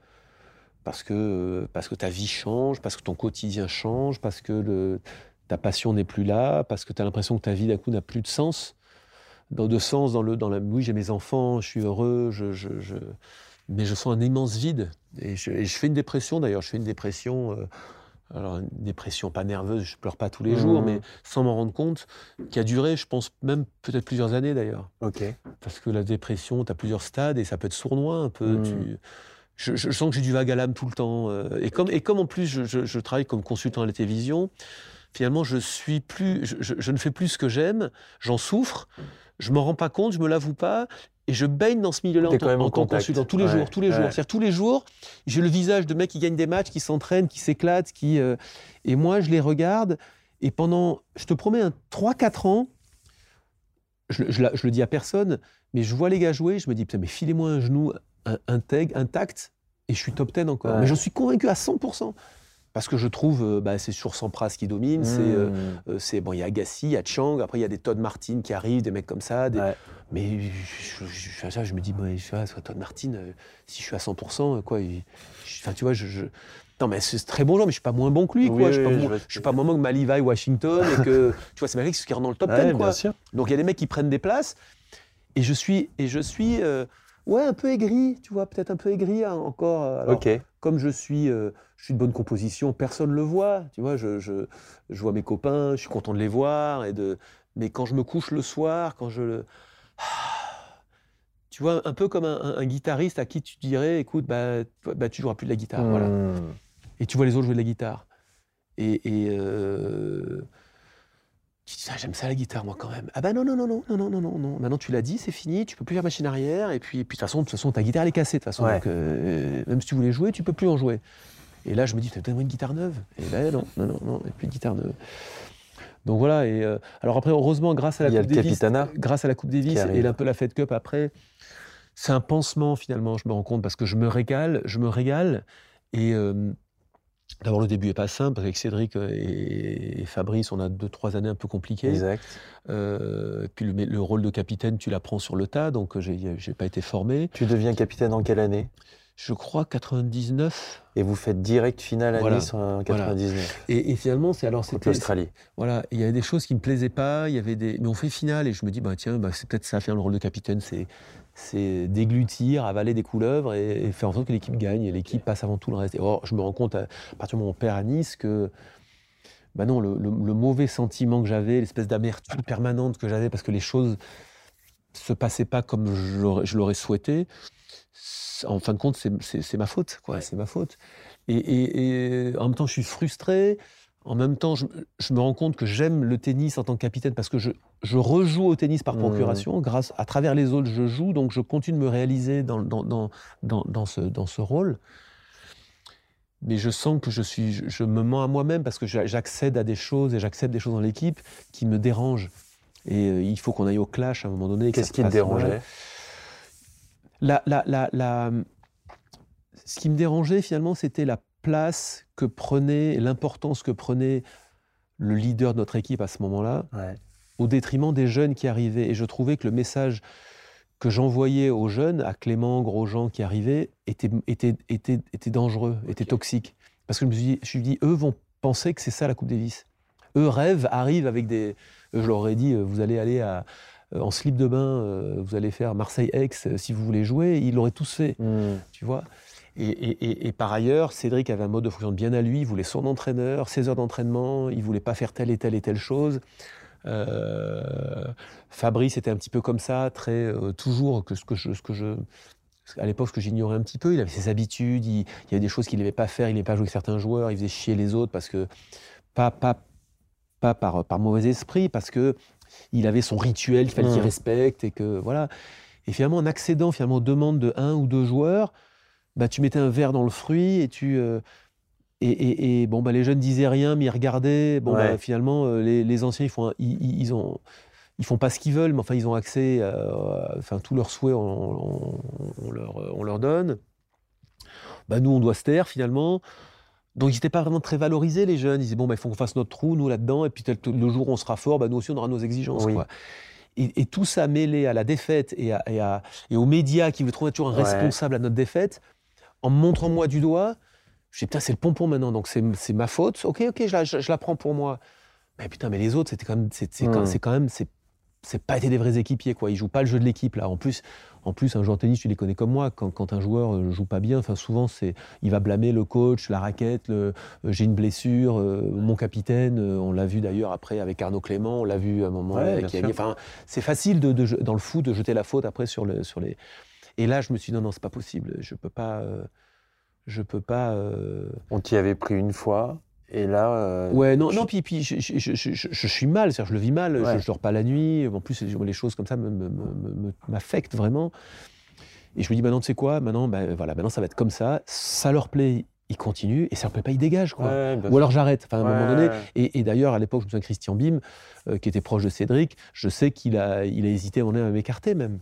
Parce que, parce que ta vie change, parce que ton quotidien change, parce que le, ta passion n'est plus là, parce que tu as l'impression que ta vie d'un coup n'a plus de sens. Dans de sens, dans le, dans la, oui, j'ai mes enfants, je suis heureux, je, je- je- mais je sens un immense vide. Et je, et je fais une dépression d'ailleurs, je fais une dépression, euh, alors une dépression pas nerveuse, je pleure pas tous les Mhm. jours, mais sans m'en rendre compte, qui a duré, je pense, même peut-être plusieurs années d'ailleurs. Ok. Parce que la dépression, tu as plusieurs stades et ça peut être sournois un peu. Mm. tu- je, je sens que j'ai du vague à l'âme tout le temps. euh, et, comme, et comme en plus je travaille comme consultant à la télévision, finalement je suis plus, je, je- je ne fais plus ce que j'aime, j'en souffre, je m'en rends pas compte, je me l'avoue pas. Et je baigne dans ce milieu-là en, tant- quand même en en tant que consultant, tous les Ouais, jours, tous les jours. C'est-à-dire tous les jours, j'ai le visage de mecs qui gagnent des matchs, qui s'entraînent, qui s'éclatent, qui euh, et moi je les regarde et pendant, je te promets, 3-4 ans, je, je la- je le dis à personne, mais je vois les gars jouer, je me dis, putain, mais filez-moi un genou intègre, intact, et je suis top 10 encore. Ouais. Mais j'en suis convaincu à 100%. Parce que je trouve, euh, bah, c'est sur Sampras qui domine, c'est, euh, Mmh. euh, c'est bon, il y a Agassi, il y a Chang, après il y a des Todd Martin qui arrivent, des mecs comme ça. des- Ouais. Mais je, je- je- ça, je me dis, soit Todd Martin, si je suis à 100%, euh, quoi, il- enfin, tu vois, je, non mais c'est très bon joueur, mais je suis pas moins bon que lui, quoi. Oui, je suis pas, moins- je suis pas moins bon que Maliva et Washington, et que tu vois, c'est Malik qui rentre dans le top 10, Ouais, quoi. bien sûr. Donc il y a des mecs qui prennent des places et je suis et je suis euh, ouais un peu aigri, tu vois, peut-être un peu aigri hein, encore. Alors, Ok. Comme je suis euh, je suis de bonne composition, personne le voit, tu vois. Je, je, je vois mes copains, je suis content de les voir et de. Mais quand je me couche le soir, quand je le tu vois, un peu comme un, un- un guitariste à qui tu dirais, écoute, bah, bah, tu joueras plus de la guitare, voilà Mmh. et tu vois les autres jouer de la guitare. Et, et, euh, je dis, ah, j'aime ça la guitare, moi quand même. Ah bah non, non, non, non, non, non, non, non. Maintenant tu l'as dit, c'est fini, tu peux plus faire machine arrière. Et puis, puis de toute façon, de toute façon, ta guitare elle est cassée. De toute façon, ouais. donc, euh, même si tu voulais jouer, tu peux plus en jouer. Et là, je me dis, donne-moi une guitare neuve. Et là, non, non, non, non, et plus de guitare neuve. Donc voilà. Et euh, alors après, heureusement, grâce à la Il y Coupe a le Davis, grâce à la Coupe Davis et un peu la Fed Cup après, c'est un pansement finalement. Je me rends compte parce que je me régale, je me régale et euh, d'abord le début est pas simple, parce qu'avec Cédric euh, et, et Fabrice, on a deux, trois années un peu compliquées. Exact. Euh, puis le, rôle de capitaine, tu l'apprends sur le tas, donc euh, j'ai pas été formé. Tu deviens capitaine en quelle année? Je crois, 99. Et vous faites direct finale à Voilà. Nice en 99 Et, et finalement, c'est alors c'était. l'Australie. Voilà, il y avait des choses qui me plaisaient pas, il y avait des. Mais on fait finale et je me dis, bah tiens, bah, c'est peut-être ça, finalement, le rôle de capitaine, c'est. C'est déglutir, avaler des couleuvres et, et faire en sorte que l'équipe gagne et l'équipe passe avant tout le reste. Et or, je me rends compte à, à partir du moment où on perd à Nice que bah non, le, le- le mauvais sentiment que j'avais, l'espèce d'amertume permanente que j'avais parce que les choses se passaient pas comme je l'aurais- je l'aurais souhaité, en fin de compte, c'est- c'est c'est ma faute. quoi, C'est ma faute. Et, et- et en même temps, je suis frustré. En même temps, je, je me rends compte que j'aime le tennis en tant que capitaine parce que je, je rejoue au tennis par Mmh. procuration. Grâce à travers les autres, je joue, donc je continue de me réaliser dans, dans, dans, dans, dans ce, dans ce rôle. Mais je sens que je, suis, je, je me mens à moi-même parce que j'a- j'accède à des choses et j'accepte des choses dans l'équipe qui me dérangent. Et euh, il faut qu'on aille au clash à un moment donné. Qu'est-ce qui te dérangeait? La, la, la, la- Ce qui me dérangeait finalement, c'était la place que prenait, l'importance que prenait le leader de notre équipe à ce moment-là, Ouais. au détriment des jeunes qui arrivaient. Et je trouvais que le message que j'envoyais aux jeunes, à Clément, Grosjean qui arrivaient, était, était, était, était dangereux, était toxique. Parce que je me suis dit, je me suis dit, eux vont penser que c'est ça la Coupe Davis. Eux rêvent, arrivent avec des. Je leur aurais dit, vous allez aller à, euh, en slip de bain, euh, vous allez faire Marseille-Aix euh, si vous voulez jouer. Ils l'auraient tous fait, Mmh. tu vois? Et, et- et- et par ailleurs, Cédric avait un mode de fonction bien à lui. Il voulait son entraîneur, ses heures d'entraînement. Il voulait pas faire telle et telle et telle chose. Euh, Fabrice était un petit peu comme ça, très euh, toujours que ce que je, ce que je à l'époque ce que j'ignorais un petit peu. Il avait ses habitudes. Il, il y avait des choses qu'il n'aimait pas faire. Il n'aimait pas jouer avec certains joueurs. Il faisait chier les autres parce que pas pas pas par, par mauvais esprit, parce que il avait son rituel qu'il fallait qu'il Mmh. respecte et que voilà. Et finalement, en accédant finalement aux demandes de un ou deux joueurs, bah, tu mettais un verre dans le fruit et tu euh, et, et- et, bon bah les jeunes disaient rien, mais ils regardaient. Bon Ouais. bah, finalement, euh, les, les anciens ils font un- ils, ont ils font pas ce qu'ils veulent, mais enfin ils ont accès, à- enfin tous leurs souhaits on, on- on leur on leur donne. Bah nous on doit se taire finalement. Donc ils n'étaient pas vraiment très valorisés les jeunes. Ils disaient bon bah il faut qu'on fasse notre trou nous là-dedans et puis le jour où on sera fort, bah nous aussi on aura nos exigences Oui. quoi. Et, et tout ça mêlé à la défaite et, à- et à- et aux médias qui veulent trouver toujours un Ouais. responsable à notre défaite, en me montrant moi du doigt, je dis putain c'est le pompon maintenant, donc c'est ma faute. Ok ok je la, je, je la prends pour moi. Mais putain mais les autres c'était quand même c'est c'est quand, même c'est pas été des vrais équipiers quoi. Ils jouent pas le jeu de l'équipe là. En plus en plus un joueur de tennis tu les connais comme moi. Quand, quand un joueur euh, joue pas bien, enfin souvent c'est il va blâmer le coach, la raquette, le, euh, j'ai une blessure, euh, mon capitaine. euh, on l'a vu d'ailleurs après avec Arnaud Clément, on l'a vu à un moment. Ouais, c'est facile de, de je- dans le foot de jeter la faute après sur le sur les. Et là je me suis dit non non c'est pas possible. Je peux pas. euh, je peux pas. euh, On t'y avait pris une fois, et là. euh, Ouais, non, tu- non, puis, puis je, je- je- je- suis mal, c'est-à-dire je le vis mal, Ouais. je, je dors pas la nuit, en plus les choses comme ça m'affectent vraiment. Et je me dis, maintenant, tu sais quoi, maintenant, ben, voilà, maintenant ça va être comme ça, ça leur plaît, ils continuent, et ça leur plaît pas, ils dégagent, quoi. Ouais, Ou alors j'arrête, enfin, à un moment donné. Et, et d'ailleurs, à l'époque, je me souviens Christian Bim, euh, qui était proche de Cédric, je sais qu'il a, il a hésité à mon à m'écarter même.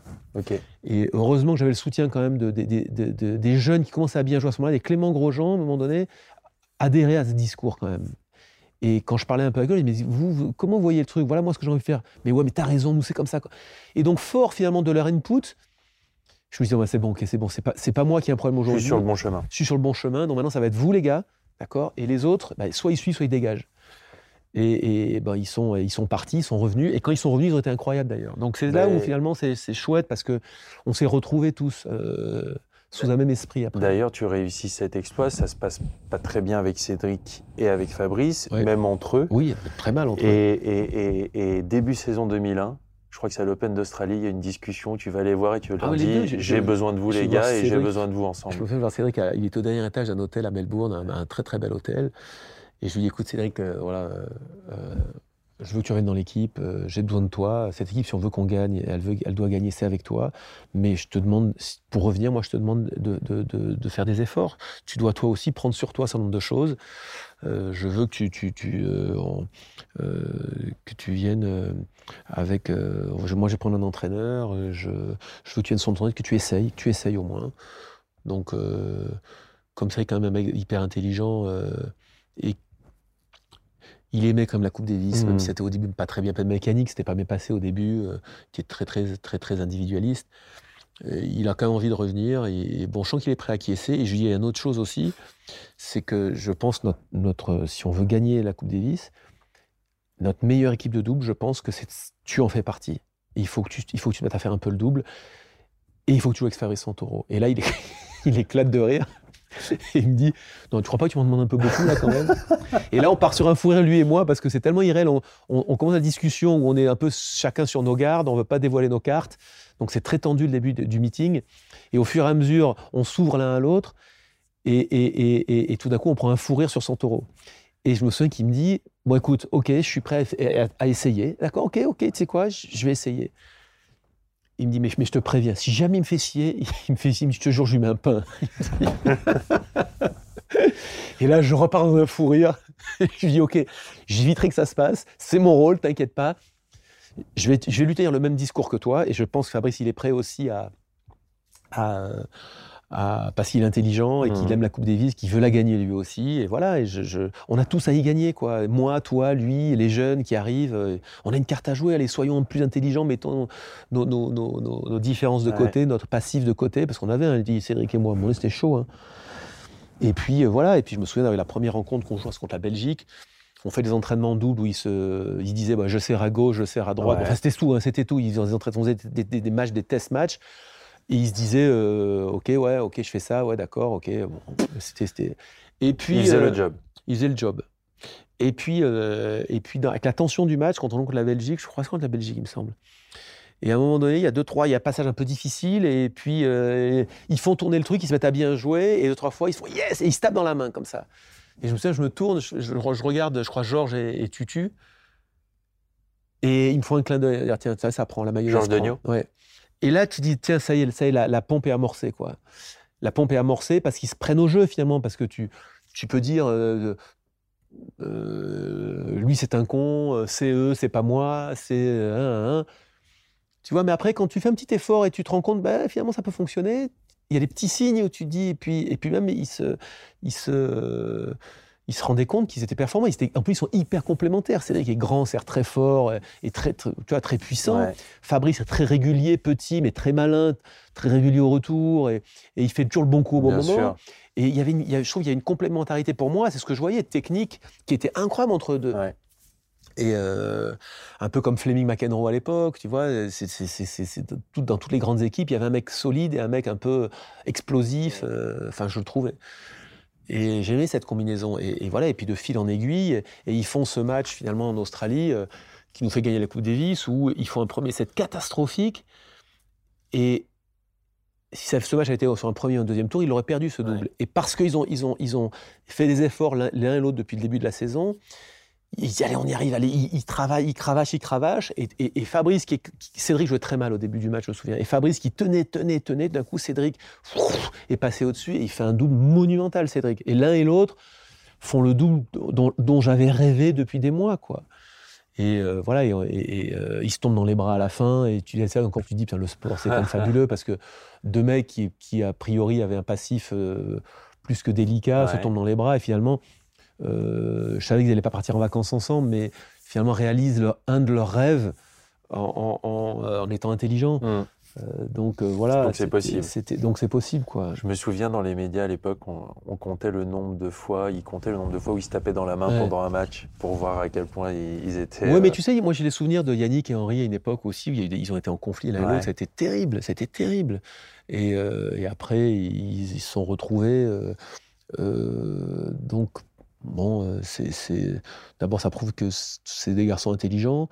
Et heureusement que j'avais le soutien quand même de, de- de- de- de- des jeunes qui commençaient à bien jouer à ce moment-là. Et Clément Grosjean, à un moment donné, adhérait à ce discours quand même. Et quand je parlais un peu avec eux, ils me disaient, vous, vous- comment vous voyez le truc? Voilà moi ce que j'ai envie de faire. Mais ouais, mais t'as raison, nous c'est comme ça. quoi. Et donc fort finalement de leur input, je me ouais, c'est bon, ok, c'est bon, c'est pas, pas moi qui ai un problème Je aujourd'hui. suis sur le bon chemin. Je suis sur le bon chemin, donc maintenant ça va être vous les gars, d'accord? Et les autres, bah, soit ils suivent, soit ils dégagent. Et, et, ben, ils, sont, ils sont partis, ils sont revenus, et quand ils sont revenus, ils ont été incroyables d'ailleurs. Donc c'est là Mais- où finalement c'est chouette parce que on s'est retrouvés tous euh, sous un même esprit après. D'ailleurs, tu réussis cet exploit, ça se passe pas très bien avec Cédric et avec Fabrice, Ouais. même entre eux. Oui, très mal entre eux. Et, et- et- et début saison 2001, je crois que c'est à l'Open d'Australie, il y a une discussion, tu vas aller voir et tu Ah leur les deux, dis j'ai- besoin de vous je les gars et j'ai besoin de vous Je ensemble. me souviens voir Cédric, il était au dernier étage d'un hôtel à Melbourne, un, un très très bel hôtel. Et je lui dis écoute Cédric, euh, voilà, euh, euh, je veux que tu reviennes dans l'équipe, euh, j'ai besoin de toi. Cette équipe, si on veut qu'on gagne, elle, veut, elle doit gagner, c'est avec toi. Mais je te demande, pour revenir, moi je te demande de, de- de- de faire des efforts. Tu dois toi aussi prendre sur toi un certain nombre de choses. Je veux que tu, tu, tu, en- que tu viennes avec. euh, moi, je vais prendre un entraîneur. euh, Je, je veux que tu viennes sur ton que tu essayes, que tu essayes au moins. Donc, euh, comme c'est quand même un mec hyper intelligent euh, et il aimait comme la Coupe Davis, Mhm. même si c'était au début pas très bien pas de mécanique, c'était pas bien passé au début, qui est très très très très individualiste. il a quand même envie de revenir. Et, bon, je sens qu'il est prêt à acquiescer. Et je lui dis, il y a une autre chose aussi, c'est que je pense notre, notre, si on veut gagner la Coupe Davis, notre meilleure équipe de double, je pense que c'est tu en fais partie. il faut que tu, il faut que tu mettes à faire un peu le double. Et il faut que tu joues avec Fabrice Santoro. Et là, il, éclate de rire. Et il me dit Non, tu crois pas que tu m'en demandes un peu beaucoup là quand même? Et là, on part sur un fou rire, lui et moi, parce que c'est tellement irréel. On, commence la discussion où on est un peu chacun sur nos gardes, on veut pas dévoiler nos cartes. Donc c'est très tendu le début du meeting. Et au fur et à mesure, on s'ouvre l'un à l'autre. Et, et, tout d'un coup, on prend un fou rire sur taureau. Et je me souviens qu'il me dit Bon, écoute, ok, je suis prêt à, essayer. D'accord, ok, ok, tu sais quoi, je vais essayer. Il me dit, mais, je te préviens, si jamais il me fait scier, il me fait scier, je te jure, je lui mets un pain. et là, je repars dans un fou rire. je lui dis, ok, j'éviterai que ça se passe, c'est mon rôle, t'inquiète pas. Je vais, je vais lui tenir le même discours que toi, et je pense que Fabrice, il est prêt aussi à, à, parce qu'il est intelligent et qu'il mmh. aime la Coupe Davis, qu'il veut la gagner lui aussi. Et voilà, et je, on a tous à y gagner, quoi. Moi, toi, lui, les jeunes qui arrivent. Euh, on a une carte à jouer, allez, soyons plus intelligents, mettons nos, nos, nos, nos différences de côté, notre passif de côté, parce qu'on avait, un dit Cédric et moi, bon, c'était chaud. Hein. Et puis euh, voilà, et puis je me souviens d'avoir la première rencontre qu'on joue contre la Belgique. On fait des entraînements doubles où il se, il disait bah, je sers à gauche, je sers à droite. c'était tout, hein, c'était tout. Ils faisaient des, des, des matchs, des test matchs. Et il se disait, euh, ok, ouais, ok, je fais ça, ouais, d'accord, ok. Bon, c'était, Et puis, il faisait le euh, job. Il faisait le job. Et puis, euh, et puis avec la tension du match, quand on joue contre la Belgique, je crois que c'est contre la Belgique, il me semble. Et à un moment donné, il y a deux, trois, il y a un passage un peu difficile, et puis ils font tourner le truc, ils se mettent à bien jouer, et deux, trois fois, ils font yes, et ils se tapent dans la main, comme ça. Et je me souviens, je me tourne, je, regarde, je crois, Georges et, Tutu, et ils me font un clin d'œil, tiens, ça, ça prend la maillot. Georges Degnaud Ouais. Et là, tu dis, tiens, ça y est, ça y est la, pompe est amorcée, quoi. La pompe est amorcée parce qu'ils se prennent au jeu, finalement, parce que tu, tu peux dire, euh, euh, lui, c'est un con, euh, c'est eux, c'est pas moi, c'est Tu vois, mais après, quand tu fais un petit effort et tu te rends compte, bah, finalement, ça peut fonctionner, il y a des petits signes où tu dis, et puis, et puis même, ils se, ils se, ils se rendaient compte qu'ils étaient performants. Ils étaient, en plus, ils sont hyper complémentaires. Cédric est grand, certes très fort et très, tu vois, très puissant. Fabrice est très régulier, petit, mais très malin, très régulier au retour. Et, il fait toujours le bon coup au bon moment. Et il y avait je trouve qu'il y a une complémentarité pour moi, c'est ce que je voyais, technique, qui était incroyable entre eux deux. Et euh, un peu comme Fleming McEnroe à l'époque, tu vois, c'est, tout, dans toutes les grandes équipes, il y avait un mec solide et un mec un peu explosif. Euh, enfin, je le trouvais. Et j'aimais cette combinaison. Et, voilà, et puis de fil en aiguille, et ils font ce match finalement en Australie euh, qui nous fait gagner la Coupe Davis, où ils font un premier set catastrophique. Et si ce match avait été sur un premier ou un deuxième tour, ils auraient perdu ce double. Et parce qu'ils ont, ils ont, ils ont fait des efforts l'un et l'autre depuis le début de la saison, il dit allez on y arrive, allez, il, travaille, il cravache, il cravache, et, Fabrice, qui, Cédric jouait très mal au début du match, je me souviens, et Fabrice qui tenait, tenait, tenait, d'un coup Cédric est passé au-dessus, et il fait un double monumental, Cédric. Et l'un et l'autre font le double dont, j'avais rêvé depuis des mois, quoi. Et euh, voilà, et, euh, ils se tombent dans les bras à la fin, et tu ça quand tu dis, le sport c'est quand même fabuleux, parce que deux mecs qui, a priori avaient un passif euh, plus que délicat se tombent dans les bras, et finalement je savais qu'ils n'allaient pas partir en vacances ensemble, mais finalement réalisent un de leurs rêves en, euh, étant intelligents. Mmh. Euh, donc voilà. Donc c'est possible. donc c'est possible quoi. Je me souviens dans les médias à l'époque, on, comptait le nombre de fois, ils comptaient le nombre de fois où ils se tapaient dans la main pendant un match pour voir à quel point ils, étaient. Oui, mais tu sais, moi j'ai des souvenirs de Yannick et Henri à une époque aussi où ils ont été en conflit l'un et l'autre. C'était terrible, c'était terrible. Et, et, après ils se sont retrouvés. donc Bon, euh, c'est, d'abord, ça prouve que c'est des garçons intelligents,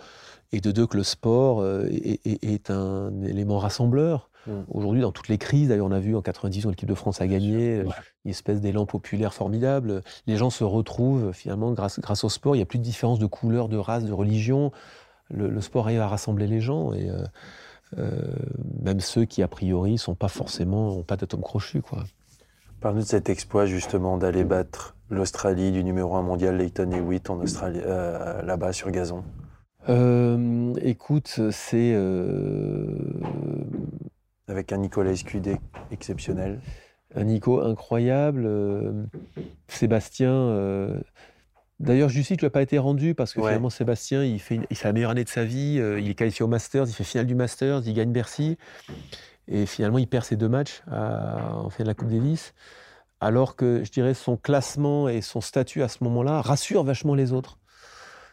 et de deux, que le sport euh, est, un élément rassembleur. Mmh. Aujourd'hui, dans toutes les crises, d'ailleurs, on a vu en 90 l'équipe de France a gagné, euh, une espèce d'élan populaire formidable. Les gens se retrouvent finalement grâce, grâce au sport. Il n'y a plus de différence de couleur, de race, de religion. Le, sport arrive à rassembler les gens, et même ceux qui, a priori, sont pas forcément, n'ont pas d'atome crochu. Quoi. Parle-nous de cet exploit, justement, d'aller battre l'Australie du numéro 1 mondial Leighton Hewitt en Australie, euh, là-bas sur gazon euh, Écoute, c'est. Euh, Avec un Nicolas Escudé exceptionnel. Un Nico incroyable. Sébastien. D'ailleurs, je sais qu'il n'a pas été rendu parce que finalement, Sébastien, il fait, il fait la meilleure année de sa vie. il est qualifié au Masters, il fait finale du Masters, il gagne Bercy. Et finalement, il perd ses deux matchs en fin de la Coupe Davis. Alors que, je dirais, son classement et son statut à ce moment-là rassurent vachement les autres.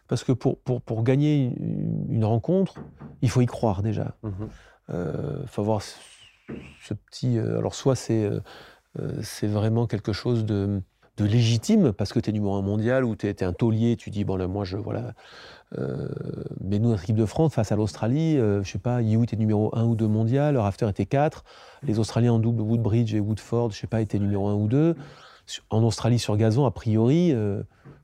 Parce que pour, pour, pour gagner une, rencontre, il faut y croire déjà. Il mhm. euh, faut avoir ce, petit. Euh, alors, soit c'est euh, c'est vraiment quelque chose de, de légitime, parce que tu es numéro un mondial ou tu es, un taulier, tu dis, bon, là, moi, je. Voilà. mais nous, notre équipe de France, face à l'Australie, je sais pas, Hewitt est numéro 1 ou 2 mondial, Rafter était 4. Les Australiens en double, Woodbridge et Woodford, je sais pas, étaient numéro 1 ou 2. En Australie, sur gazon, a priori,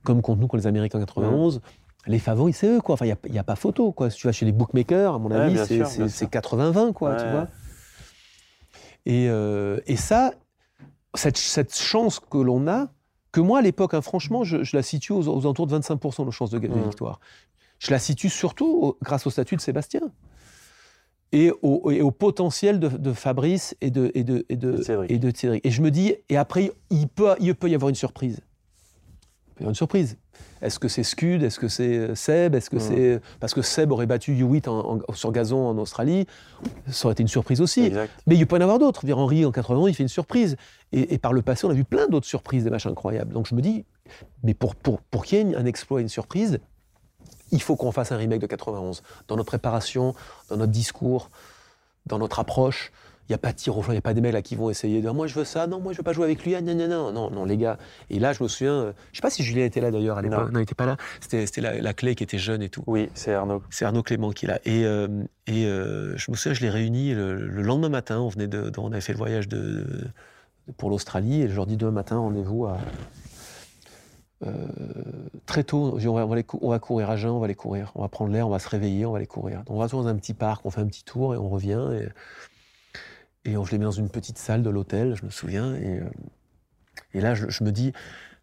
comme contre nous, contre les Américains en 91, les favoris, c'est eux, quoi. Enfin, il n'y a, pas photo, quoi. Si tu vas chez les bookmakers, à mon avis, c'est 80-20, quoi, tu vois. Euh, et, ça, cette, chance que l'on a, que moi, à l'époque, hein, franchement, je, la situe aux, alentours de 25% de chance de, de victoire. Je la situe surtout grâce au statut de Sébastien. Et au, potentiel de, Fabrice et de, et, de, et, de, Thierry. Et je me dis, et après, il peut, il peut y avoir une surprise. Il peut y avoir une surprise. Est-ce que c'est Scud? Est-ce que c'est euh, Seb? Est-ce que c'est parce que Seb aurait battu Hewitt sur gazon en Australie Ça aurait été une surprise aussi. Mais il peut y en avoir d'autres. Henry en 80 il fait une surprise. Et, par le passé, on a vu plein d'autres surprises, des matchs incroyables. Donc je me dis, mais pour, pour, pour qu'il y ait un exploit, une surprise, il faut qu'on fasse un remake de 91 dans notre préparation, dans notre discours, dans notre approche. Il n'y a pas de tir au flanc, il n'y a pas des mecs là qui vont essayer de dire moi je veux ça, non, moi je veux pas jouer avec lui, ah, non, non, non, non, non, les gars. Et là, je me souviens, euh, je sais pas si Julien était là d'ailleurs à l'époque. Non. il n'était pas là. C'était la, clé qui était jeune et tout. Oui, c'est Arnaud. C'est Arnaud Clément qui est là. Et, euh, et euh, je me souviens, je l'ai réuni le, lendemain matin. On, venait de, on avait fait le voyage de, pour l'Australie et je leur dis demain matin, rendez-vous à. très tôt, on va, on va, courir à jeun, on va aller courir, on va prendre l'air, on va se réveiller, on va aller courir. Donc on va dans un petit parc, on fait un petit tour et on revient. Et, et je les mis dans une petite salle de l'hôtel, je me souviens. Et, euh, et là, je, me dis,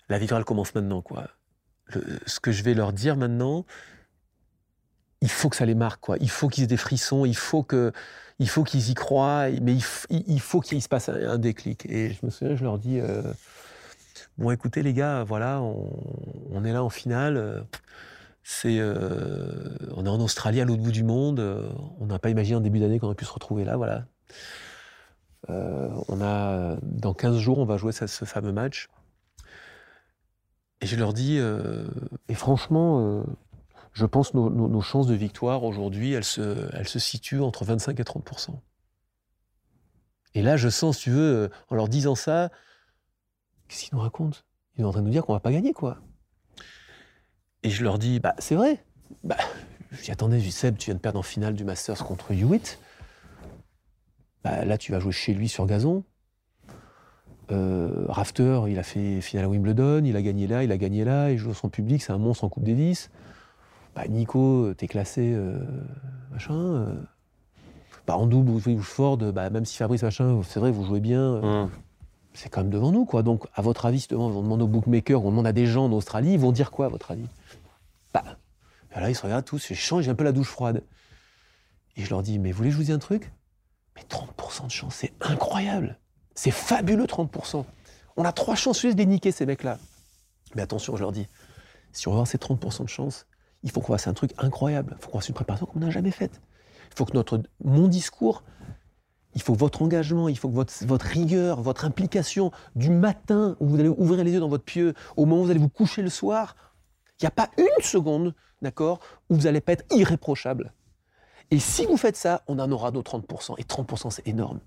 la victoire, commence maintenant. Quoi. ce que je vais leur dire maintenant, il faut que ça les marque. Quoi. Il faut qu'ils aient des frissons, il faut que, il faut qu'ils y croient, mais il, faut qu'il se passe un, déclic. Et je me souviens, je leur dis, euh, bon, écoutez les gars, voilà, on, est là en finale. Euh, on est en Australie, à l'autre bout du monde. On n'a pas imaginé en début d'année qu'on aurait pu se retrouver là, voilà. Euh, on a, dans 15 jours, on va jouer ce, fameux match. Et je leur dis, euh, et franchement, euh, je pense que nos, chances de victoire aujourd'hui, elles se, elles se situent entre 25 et 30% Et là, je sens, tu veux, en leur disant ça, qu'est-ce qu'ils nous racontent? Ils sont en train de nous dire qu'on va pas gagner, quoi. Et je leur dis, bah, c'est vrai. Bah, j'y attendais, je dis, Seb, tu viens de perdre en finale du Masters contre Hewitt. Bah, là, tu vas jouer chez lui sur gazon. Euh, Rafter, il a fait finale à Wimbledon, il a gagné là, il a gagné là, il joue son public, c'est un monstre en Coupe Davis. Bah, Nico, t'es classé euh, machin. Euh. Bah, en double, vous Ford, bah, même si Fabrice machin, c'est vrai, vous jouez bien. Mmh. C'est quand même devant nous, quoi. Donc, à votre avis, on demande aux bookmakers, on demande à des gens en Australie, ils vont dire quoi, à votre avis? Bah, là, ils se regardent tous, je change, un peu la douche froide. Et je leur dis, mais vous voulez que je vous dise un truc? Mais 30% de chance, c'est incroyable. C'est fabuleux 30%. On a trois chances de les niquer, ces mecs-là. Mais attention, je leur dis, si on veut avoir ces 30% de chance, il faut qu'on fasse un truc incroyable. Il faut qu'on fasse une préparation qu'on n'a jamais faite. Il faut que notre, mon discours, il faut votre engagement, il faut que votre, votre rigueur, votre implication du matin où vous allez ouvrir les yeux dans votre pieu, au moment où vous allez vous coucher le soir, il n'y a pas une seconde, d'accord, où vous n'allez pas être irréprochable. Et si vous faites ça, on en aura nos 30%. Et 30%, c'est énorme.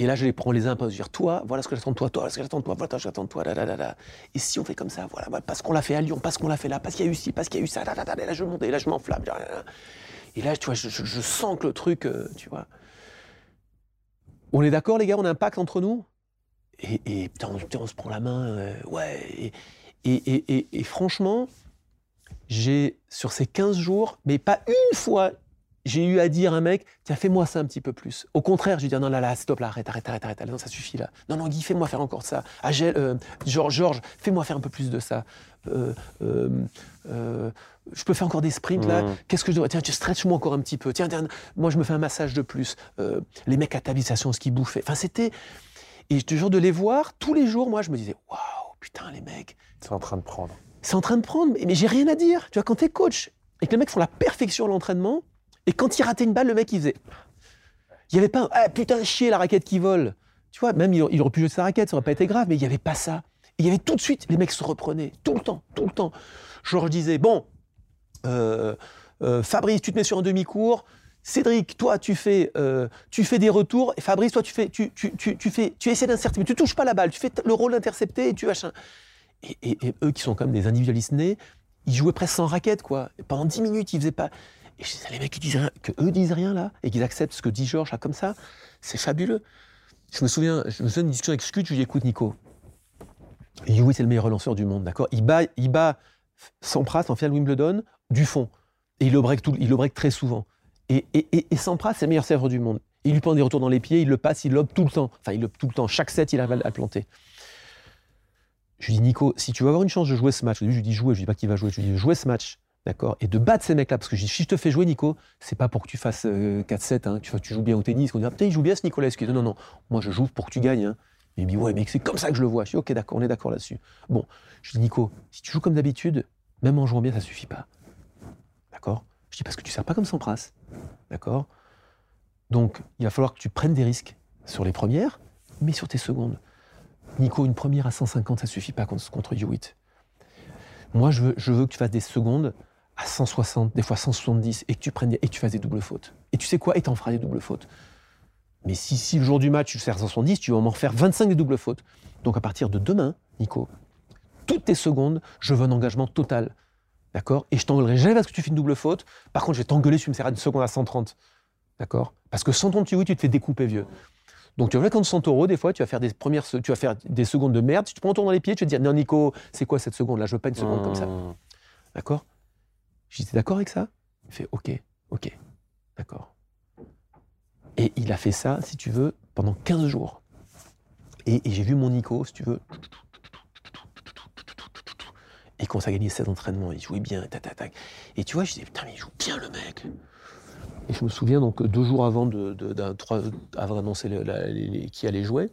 Et là, je les prends les uns par dire toi, voilà ce que j'attends de toi, toi, voilà ce que j'attends de toi, voilà ce que j'attends de toi, là, là, là, là. Et si on fait comme ça, voilà, parce qu'on l'a fait à Lyon, parce qu'on l'a fait là, parce qu'il y a eu ci, parce qu'il y a eu ça, là, là, là, là je monte, et là, je m'enflamme. Et là, tu vois, je, je, sens que le truc, euh, tu vois. On est d'accord, les gars, on a un pacte entre nous? Et, et putain, on, se prend la main, euh, ouais. Et, et, et franchement, j'ai, sur ces 15 jours, mais pas une fois, j'ai eu à dire à un mec, tiens, fais-moi ça un petit peu plus. Au contraire, je lui dis, non, là, là, stop, là, arrête, arrête, arrête, arrête, non, ça suffit, là. Non, non, Guy, fais-moi faire encore ça. Euh, Georges, Georges, fais-moi faire un peu plus de ça. Euh, euh, je peux faire encore des sprints, là. Mmh. Qu'est-ce que je dois? Tiens, tu stretch-moi encore un petit peu. Tiens, tiens, moi, je me fais un massage de plus. les mecs à tavisation, ce qu'ils bouffaient. Enfin, c'était... Et te jure de les voir, tous les jours, moi, je me disais, waouh, putain, les mecs. C'est en train de prendre c'est en train de prendre, mais, j'ai rien à dire. Tu vois, quand t'es coach et que les mecs font la perfection à l'entraînement, et quand ils rataient une balle, le mec il faisait. Il n'y avait pas un ah, putain chier la raquette qui vole. Tu vois, même il, il aurait pu jeter sa raquette, ça aurait pas été grave, mais il n'y avait pas ça. Il y avait tout de suite, les mecs se reprenaient, tout le temps, tout le temps. Je leur disais, bon, euh, euh, Fabrice, tu te mets sur un demi-cours. Cédric, toi, tu fais, euh, tu fais des retours. Et Fabrice, toi, tu fais, tu, tu, tu, tu fais, tu essaies d'intercepter, mais tu touches pas la balle. Tu fais le rôle d'intercepter et tu machin. Et, eux, qui sont comme des individualistes nés, ils jouaient presque sans raquette, quoi. Pendant 10 minutes, ils faisaient pas. Et je disais, les mecs qui disent rien, que eux disent rien là, et qu'ils acceptent ce que dit Georges là comme ça, c'est fabuleux. Je me souviens, je me souviens d'une discussion avec Scud, je lui dis, écoute Nico, Hewitt c'est le meilleur relanceur du monde, d'accord? Il bat, il bat Sampras en finale Wimbledon du fond. Et il le break, tout, il le très souvent. Et, et, Sampras, c'est le meilleur serveur du monde. Il lui prend des retours dans les pieds, il le passe, il lobe tout le temps. Enfin, il lobe tout le temps. Chaque set, il arrive à planter. Je lui dis, Nico, si tu veux avoir une chance de jouer ce match, je lui dis jouer, je lui dis pas qui va jouer, je lui dis jouer ce match, d'accord Et de battre ces mecs-là, parce que je dis, si je te fais jouer, Nico, c'est pas pour que tu fasses euh, 4-7, hein, que tu, tu, joues bien au tennis, qu'on dit, ah, putain, il joue bien ce Nicolas, excuse. Non, non, moi, je joue pour que tu gagnes. Hein. Il me dit, ouais, mais c'est comme ça que je le vois. Je dis, ok, d'accord, on est d'accord là-dessus. Bon, je dis, Nico, si tu joues comme d'habitude, même en jouant bien, ça suffit pas. D'accord? Je dis, parce que tu ne sers pas comme Sampras. D'accord? Donc, il va falloir que tu prennes des risques sur les premières, mais sur tes secondes. Nico, une première à 150, ça suffit pas contre, contre Hewitt. Moi, je veux, que tu fasses des secondes à 160, des fois 170, et que tu prennes et que tu fasses des doubles fautes. Et tu sais quoi? Et t'en feras des doubles fautes. Mais si, si le jour du match, tu sers 170, tu vas m'en refaire 25 des doubles fautes. Donc à partir de demain, Nico, toutes tes secondes, je veux un engagement total. D'accord? Et je t'engueulerai jamais parce que tu fais une double faute. Par contre, je vais t'engueuler si tu me sers une seconde à 130. D'accord? Parce que sans ton petit oui, tu te fais découper, vieux. Donc tu vas contre Santoro, des fois, tu vas faire des premières, tu vas faire des secondes de merde. Si tu te prends ton dans les pieds, tu vas te dire non Nico, c'est quoi cette seconde? Là Je veux pas une seconde mmh. comme ça. D'accord? Je dis d'accord avec ça? Il fait ok, ok, d'accord. Et il a fait ça, si tu veux, pendant 15 jours. Et, et j'ai vu mon Nico, si tu veux. Et quand ça a gagné 16 entraînements, il jouait bien, tac, tac, tac. Et tu vois, je disais, putain, mais il joue bien le mec. Et je me souviens, donc, deux jours avant d'annoncer qui allait jouer,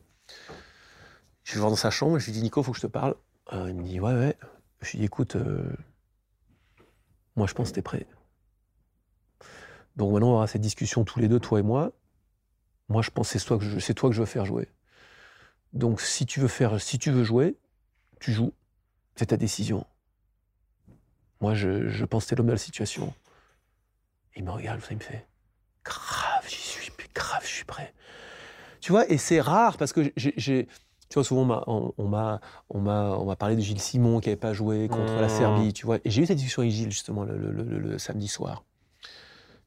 je vais voir dans sa chambre, je lui dis, Nico, faut que je te parle. Euh, il me dit, ouais, ouais. Je lui dis, écoute, euh, moi, je pense que t'es prêt. Donc maintenant, on aura cette discussion tous les deux, toi et moi. Moi, je pense que c'est toi, que je, c'est toi que je veux faire jouer. Donc, si tu veux faire, si tu veux jouer, tu joues. C'est ta décision. Moi, je, je pense que t'es l'homme de la situation. Il me regarde, ça, il me fait grave, j'y suis, grave, je suis prêt. Tu vois, et c'est rare parce que j'ai, tu vois, souvent on m'a, on on parlé de Gilles Simon qui n'avait pas joué contre mmh. la Serbie, tu vois. Et j'ai eu cette discussion avec Gilles justement le, le, le, le samedi soir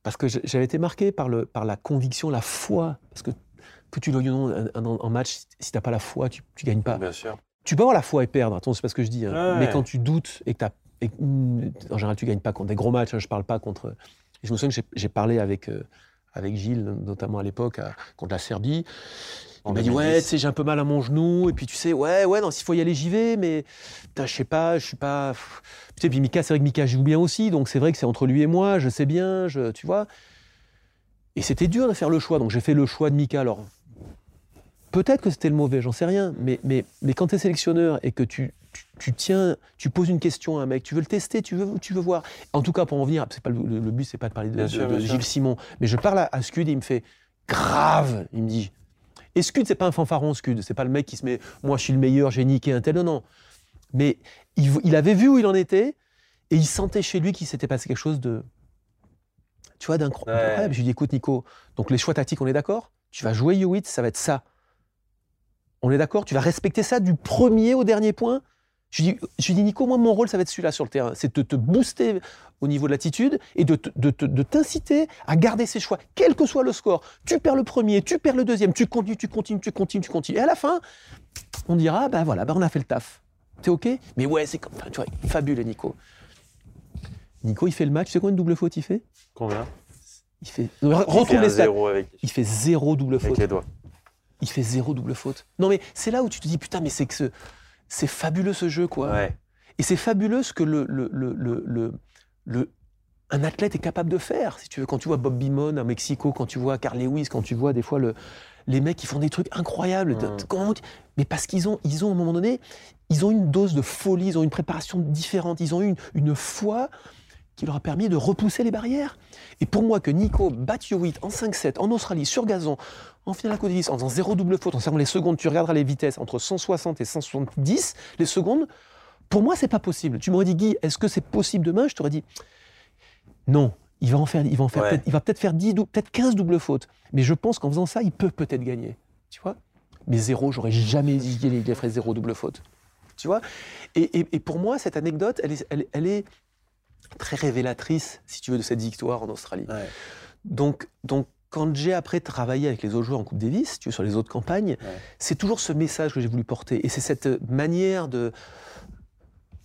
parce que j'avais été marqué par, le, par la conviction, la foi, parce que que tu le non en match, si t'as pas la foi, tu, tu gagnes pas. Bien sûr. Tu peux avoir la foi et perdre, attention, c'est pas ce que je dis. Hein. Ouais. Mais quand tu doutes et que t'as, et, en général, tu gagnes pas contre des gros matchs. Hein, je parle pas contre. Je me souviens que j'ai parlé avec euh, avec Gilles, notamment à l'époque, contre la Serbie. Il m'a dit ouais, tu sais, j'ai un peu mal à mon genou, et puis tu sais, ouais, ouais, non, s'il faut y aller, j'y vais, mais je sais pas, je suis pas. Tu sais, puis Mika, c'est vrai que Mika joue bien aussi, donc c'est vrai que c'est entre lui et moi, je sais bien, je, tu vois. Et c'était dur de faire le choix, donc j'ai fait le choix de Mika. Alors, peut-être que c'était le mauvais, j'en sais rien, mais, mais, mais quand tu es sélectionneur et que tu, tu, tu, tiens, tu poses une question à un mec, tu veux le tester, tu veux, tu veux voir. En tout cas, pour en venir, c'est pas le, le, but, c'est pas de parler de, de, sûr, de Gilles Simon, mais je parle à, à Scud et il me fait grave, il me dit. Et Scud, c'est pas un fanfaron, Scud, c'est pas le mec qui se met, moi je suis le meilleur, j'ai niqué un tel, non, non. Mais il, il avait vu où il en était et il sentait chez lui qu'il s'était passé quelque chose de, tu vois, d'incroyable. Ouais. Je lui dis, écoute, Nico, donc les choix tactiques, on est d'accord? Tu vas jouer Hewitt, ça va être ça. On est d'accord Tu vas respecter ça du premier au dernier point? Je lui, dis, je dis, Nico, moi, mon rôle, ça va être celui-là sur le terrain. C'est de te booster au niveau de l'attitude et de, t'inciter à garder ses choix, quel que soit le score. Tu perds le premier, tu perds le deuxième, tu continues, tu continues, tu continues, tu continues. Et à la fin, on dira, ben voilà, ben on a fait le taf. T'es OK? Mais ouais, c'est comme. Tu vois, fabuleux, Nico. Nico, il fait le match. Tu sais combien de double faute il fait? Combien? Il fait. Retrouve les stats. Il fait zéro double faute. Avec les doigts. Il fait zéro double faute. Non, mais c'est là où tu te dis, putain, mais c'est que ce c'est fabuleux ce jeu, quoi. Ouais. Et c'est fabuleux ce que le, le, le, le, le, un athlète est capable de faire. Si tu veux, quand tu vois Bob Beamon à Mexico, quand tu vois Carl Lewis, quand tu vois des fois le, les mecs qui font des trucs incroyables. Mmh. Mais parce qu'ils ont, ils ont, à un moment donné, ils ont une dose de folie, ils ont une préparation différente, ils ont une, une foi qui leur a permis de repousser les barrières. Et pour moi, que Nico batte Hewitt en 5-7, en Australie, sur gazon, en finale à Côte d'Ivoire, en faisant zéro double faute, en servant les secondes, tu regarderas les vitesses entre 160 et 170, les secondes, pour moi, c'est pas possible. Tu m'aurais dit, Guy, est-ce que c'est possible demain? Je t'aurais dit, non, il va en faire, il va en faire, peut il va peut-être faire 10, peut-être 15 doubles fautes. Mais je pense qu'en faisant ça, il peut peut-être gagner. Tu vois? Mais zéro, j'aurais jamais dit qu'il ferait zéro double faute. Tu vois? Et, pour moi, cette anecdote, elle est, elle est très révélatrice, si tu veux, de cette victoire en Australie. Donc, donc, quand j'ai après travaillé avec les autres joueurs en Coupe Davis, tu sur les autres campagnes, c'est toujours ce message que j'ai voulu porter. Et c'est cette manière de,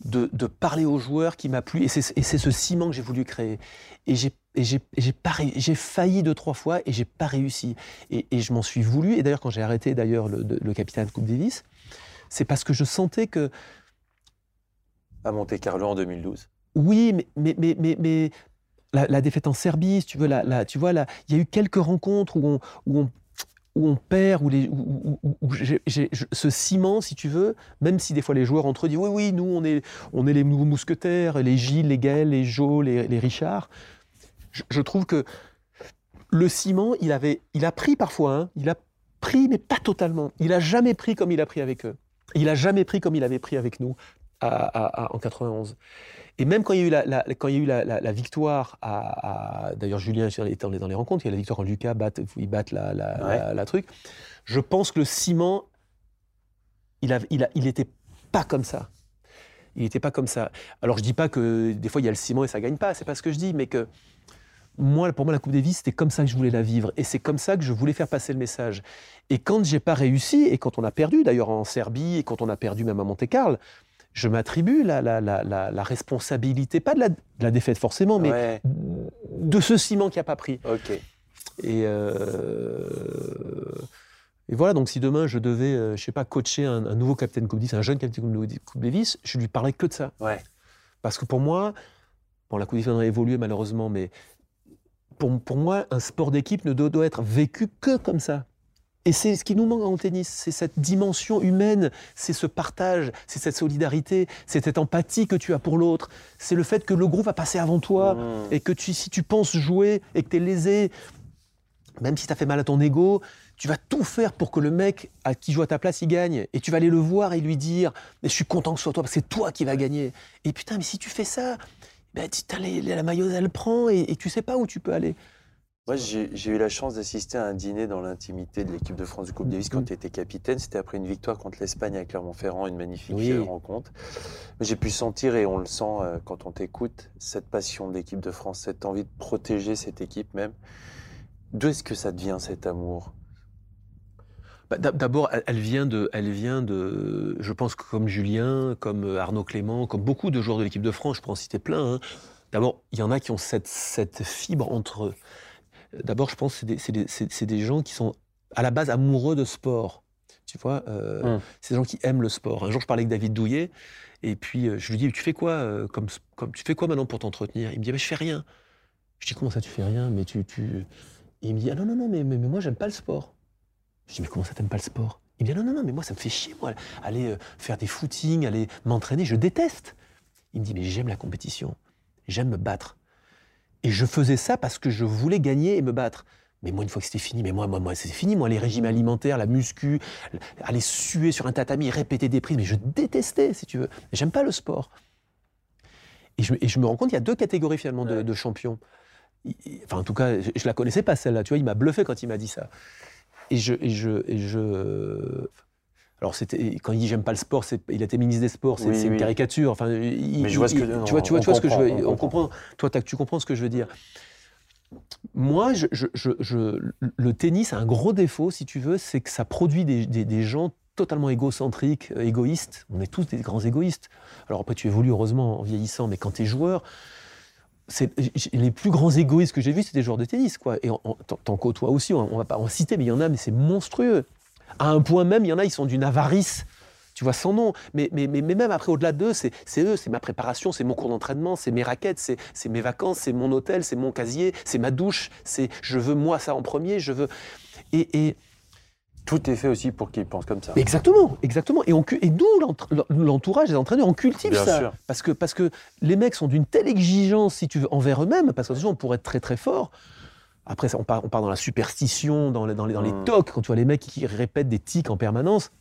de, parler aux joueurs qui m'a plu. Et c'est ce ciment que j'ai voulu créer. Et j'ai j'ai failli deux trois fois et j'ai pas réussi et, je m'en suis voulu et d'ailleurs quand j'ai arrêté d'ailleurs le, le, capitaine de Coupe Davis c'est parce que je sentais que à Monte Carlo en 2012 oui, mais, mais, mais, mais, la, défaite en Serbie, tu veux, tu vois, il y a eu quelques rencontres où on, où on, où on perd, où, les, ce ciment, si tu veux, même si des fois les joueurs entre eux disent oui, oui, nous, on est, on est les nouveaux mousquetaires, les Gilles, les Gaël, les Jo, les, les Richard. Je, trouve que le ciment, il, avait, il a pris parfois, hein, il a pris, mais pas totalement. Il a jamais pris comme il a pris avec eux. Il a jamais pris comme il avait pris avec nous en 91. Et même quand il y a eu la, quand il y a eu la, victoire à, d'ailleurs Julien était dans les rencontres, il y a la victoire quand Lucas bat, il batte la, la, truc. Je pense que le ciment, il, a, il, a, il était pas comme ça. Il n'était pas comme ça. Alors je dis pas que des fois il y a le ciment et ça gagne pas, c'est pas ce que je dis, mais que moi, pour moi, la Coupe Davis, c'était comme ça que je voulais la vivre. Et c'est comme ça que je voulais faire passer le message. Et quand j'ai pas réussi, et quand on a perdu, d'ailleurs en Serbie, et quand on a perdu même à Monte-Carlo, je m'attribue la, la, la, la, responsabilité, pas de la, défaite forcément, mais de ce ciment qui n'a pas pris. Ok. Et, euh, et voilà, donc si demain je devais, euh, je sais pas, coacher un, nouveau capitaine Coupe Davis, un jeune capitaine Coupe Davis, je lui parlais que de ça. Ouais. Parce que pour moi, bon, la Coupe Davis a évolué malheureusement, mais pour, pour moi, un sport d'équipe ne doit, doit être vécu que comme ça. Et c'est ce qui nous manque en tennis, c'est cette dimension humaine, c'est ce partage, c'est cette solidarité, c'est cette empathie que tu as pour l'autre, c'est le fait que le groupe va passer avant toi mmh. et que tu, si tu penses jouer et que tu es lésé, même si tu as fait mal à ton ego, tu vas tout faire pour que le mec à qui joue à ta place, il gagne. Et tu vas aller le voir et lui dire mais Je suis content que ce soit toi, parce que c'est toi qui vas gagner. Et putain, mais si tu fais ça, ben, la maillot, elle prend et, et tu sais pas où tu peux aller. Moi, j'ai eu la chance d'assister à un dîner dans l'intimité de l'équipe de France du Coupe Davis quand mm-hmm. tu étais capitaine. C'était après une victoire contre l'Espagne à Clermont-Ferrand, une magnifique euh, rencontre. J'ai pu sentir, et on le sent euh, quand on t'écoute, cette passion de l'équipe de France, cette envie de protéger cette équipe même. D'où est-ce que ça devient cet amour? Bah, D'abord, elle vient de, elle vient de, je pense que comme Julien, comme euh, Arnaud Clément, comme beaucoup de joueurs de l'équipe de France, je peux en citer plein. Hein. D'abord, il y en a qui ont cette, cette fibre entre eux D'abord, je pense que c'est des, gens qui sont à la base amoureux de sport. Tu vois, euh, hum. c'est des gens qui aiment le sport. Un jour, je parlais avec David Douillet, et puis euh, je lui dis Tu fais quoi euh, comme, comme, Tu fais quoi maintenant pour t'entretenir? Il me dit Je fais rien. Je dis Comment ça, tu fais rien? Mais tu. tu... il me dit Ah non, non, non, mais, mais, mais moi, j'aime pas le sport. Je dis Mais comment ça, t'aimes pas le sport? Il me dit Non, non, non, mais moi, ça me fait chier, moi, aller faire des footings, aller m'entraîner, je déteste. Il me dit Mais j'aime la compétition, j'aime me battre. Et je faisais ça parce que je voulais gagner et me battre. Mais moi, une fois que c'était fini, mais moi, moi, moi, c'est fini. Moi, les régimes alimentaires, la muscu, aller suer sur un tatami, répéter des prises, mais je détestais, si tu veux. J'aime pas le sport. Et je, et je, me rends compte qu'il y a deux catégories finalement de, champions. Enfin, en tout cas, je, je la connaissais pas celle-là. Tu vois, il m'a bluffé quand il m'a dit ça. Et je, et je, et je, alors c'était quand il dit j'aime pas le sport, il a été ministre des Sports, c'est une caricature. Enfin, mais je vois ce que tu vois, tu vois, tu vois ce que je veux. On, comprend. Toi, tu comprends ce que je veux dire. Moi, je, je, le tennis a un gros défaut, si tu veux, c'est que ça produit des, des, gens totalement égocentriques, égoïstes. On est tous des grands égoïstes. Alors après, tu évolues heureusement en vieillissant, mais quand tu es joueur, les plus grands égoïstes que j'ai vus, c'est des joueurs de tennis, quoi. Et t'en côtoies aussi, on, on va pas en citer, mais il y en a, mais c'est monstrueux. À un point même, il y en a, ils sont d'une avarice tu vois, sans nom. Mais, mais, mais, même après, au-delà d'eux, c'est eux, c'est ma préparation, c'est mon cours d'entraînement, c'est mes raquettes, c'est mes vacances, c'est mon hôtel, c'est mon casier, c'est ma douche, c'est je veux moi ça en premier, je veux. Et, et, Tout est fait aussi pour qu'ils pensent comme ça. Exactement, exactement. Et, on, et nous, l'entourage des entraîneurs, on cultive ça. Parce que, parce que les mecs sont d'une telle exigence, si tu veux, envers eux-mêmes, parce que on pourrait être très très fort. Après, on part, on part dans la superstition, dans les, dans les, dans les hmm. tocs, quand tu vois les mecs qui répètent des tics en permanence.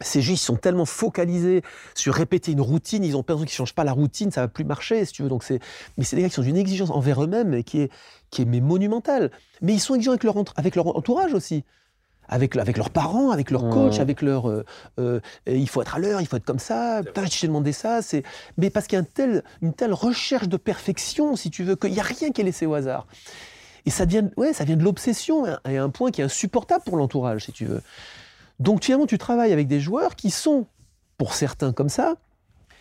Ces juifs sont tellement focalisés sur répéter une routine, ils ont peur qu'ils ne changent pas la routine, ça va plus marcher, si tu veux. Donc c'est, mais c'est des gars qui sont d'une exigence envers eux-mêmes qui est, qui est mais monumentale. Mais ils sont exigeants avec leur, avec leur entourage aussi avec, avec leurs parents, avec leurs coachs, avec leur. Euh, euh, il faut être à l'heure, il faut être comme ça. Putain, je t'ai demandé ça. C'est... Mais parce qu'il y a une telle recherche de perfection, si tu veux, qu'il n'y a rien qui est laissé au hasard. Et ça devient, ouais, ça vient de l'obsession à un point qui est insupportable pour l'entourage, si tu veux. Donc finalement, tu travailles avec des joueurs qui sont, pour certains, comme ça,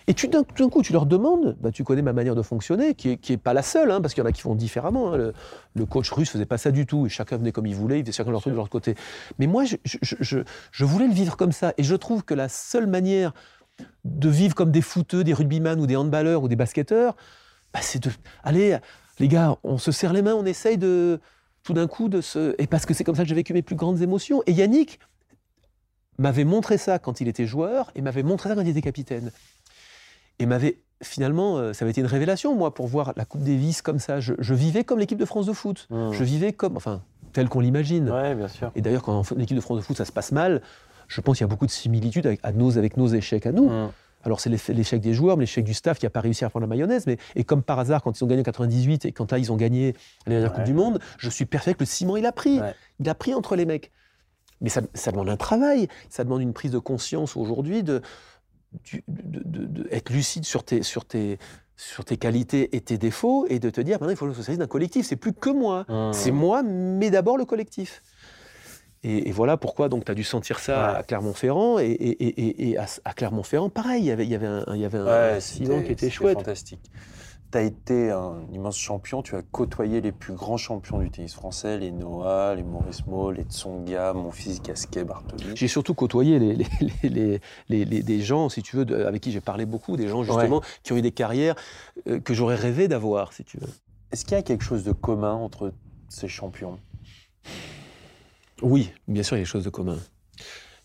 et tu, d'un coup, tu leur demandes, bah, tu connais ma manière de fonctionner, qui n'est est pas la seule, hein, parce qu'il y en a qui font différemment. Hein. Le, coach russe faisait pas ça du tout, et chacun venait comme il voulait, il faisait chacun leur truc de leur côté. Mais moi, je, je, voulais le vivre comme ça, et je trouve que la seule manière de vivre comme des footeux, des rugbyman ou des handballeurs ou des basketteurs, bah, c'est de... Allez, les gars, on se serre les mains, on essaye de... Tout d'un coup, de se... Et parce que c'est comme ça que j'ai vécu mes plus grandes émotions. Et Yannick m'avait montré ça quand il était joueur, et m'avait montré ça quand il était capitaine et m'avait finalement, euh, ça avait été une révélation, moi, pour voir la Coupe Davis comme ça. Je, vivais comme l'équipe de France de foot. Mmh. Je vivais comme, enfin, tel qu'on l'imagine. Ouais, bien sûr. Et d'ailleurs, quand en équipe de France de foot, ça se passe mal, je pense qu'il y a beaucoup de similitudes avec, nos, avec nos échecs à nous. Mmh. Alors, c'est l'échec des joueurs, mais l'échec du staff qui n'a pas réussi à prendre la mayonnaise. Mais, et comme par hasard, quand ils ont gagné en 98 et quand là, ils ont gagné la dernière Coupe du Monde, je suis persuadé que le ciment, il a pris. Il a pris entre les mecs. Mais ça, ça demande un travail, ça demande une prise de conscience aujourd'hui de de, être lucide sur tes, sur, tes, sur tes qualités et tes défauts et de te dire maintenant il faut le service d'un collectif. C'est plus que moi. Mmh. C'est moi, mais d'abord le collectif. Et, voilà pourquoi donc tu as dû sentir ça à Clermont-Ferrand et, et, à, Clermont-Ferrand, pareil, il y avait, il y avait un, il y avait un, qui était chouette. fantastique tu as été un immense champion, tu as côtoyé les plus grands champions du tennis français, les Noah, les Maurice Mo, les Tsonga, mon fils Gasquet, Bartoli. J'ai surtout côtoyé les, les, les, les, des gens, si tu veux, avec qui j'ai parlé beaucoup, des gens justement qui ont eu des carrières euh, que j'aurais rêvé d'avoir, si tu veux. Est-ce qu'il y a quelque chose de commun entre ces champions? Oui, bien sûr, il y a quelque chose de commun.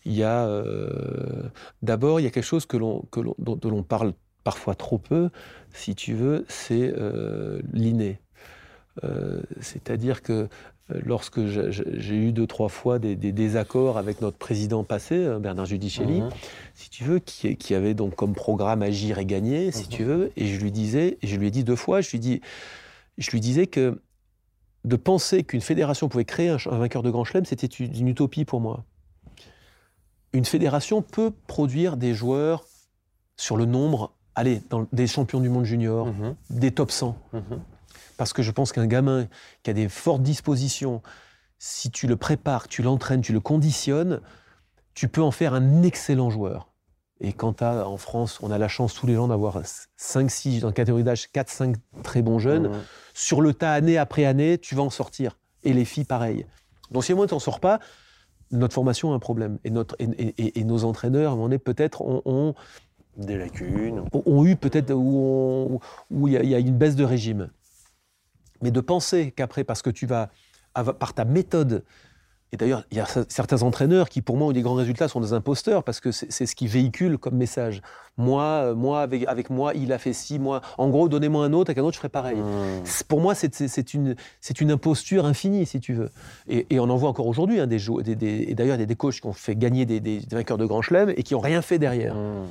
Il y a euh, d'abord il y a quelque chose que l'on, que l'on, dont l'on parle parfois trop peu, si tu veux, c'est euh, l'inné. Euh, c'est-à-dire que euh, lorsque j'ai eu deux, trois fois des, désaccords avec notre président passé, hein, Bernard Judicelli, mhm. si tu veux, qui, avait donc comme programme agir et gagner, si mhm. tu veux, et je lui disais, et je lui ai dit deux fois, je lui, dis, je lui disais que de penser qu'une fédération pouvait créer un, un vainqueur de Grand Chelem, c'était une utopie pour moi. Une fédération peut produire des joueurs sur le nombre allez, dans des champions du monde junior, mhm. des top 100. Mhm. Parce que je pense qu'un gamin qui a des fortes dispositions, si tu le prépares, tu l'entraînes, tu le conditionnes, tu peux en faire un excellent joueur. Et quand as, en France, on a la chance tous les ans d'avoir 5, 6, dans la catégorie d'âge, 4, 5 très bons jeunes, mhm. Sur le tas, année après année, tu vas en sortir. Et les filles, pareil. Donc si moi, tu n'en sors pas, notre formation a un problème. Et, nos entraîneurs, on est peut-être, on, des lacunes. Ont eu peut-être où il y, a une baisse de régime. Mais de penser qu'après, parce que tu vas, par ta méthode, et d'ailleurs, il y a certains entraîneurs qui, pour moi, ont des grands résultats, sont des imposteurs, parce que c'est ce qui véhicule comme message. Moi, euh, moi avec, avec moi, il a fait ci, moi. En gros, donnez-moi un autre, avec un autre, je ferai pareil. Mmh. Pour moi, c'est une, une imposture infinie, si tu veux. Et, on en voit encore aujourd'hui, hein, des, des, des, et d'ailleurs, il y a des coachs qui ont fait gagner des, vainqueurs de Grand Chelem et qui n'ont rien fait derrière. Mmh.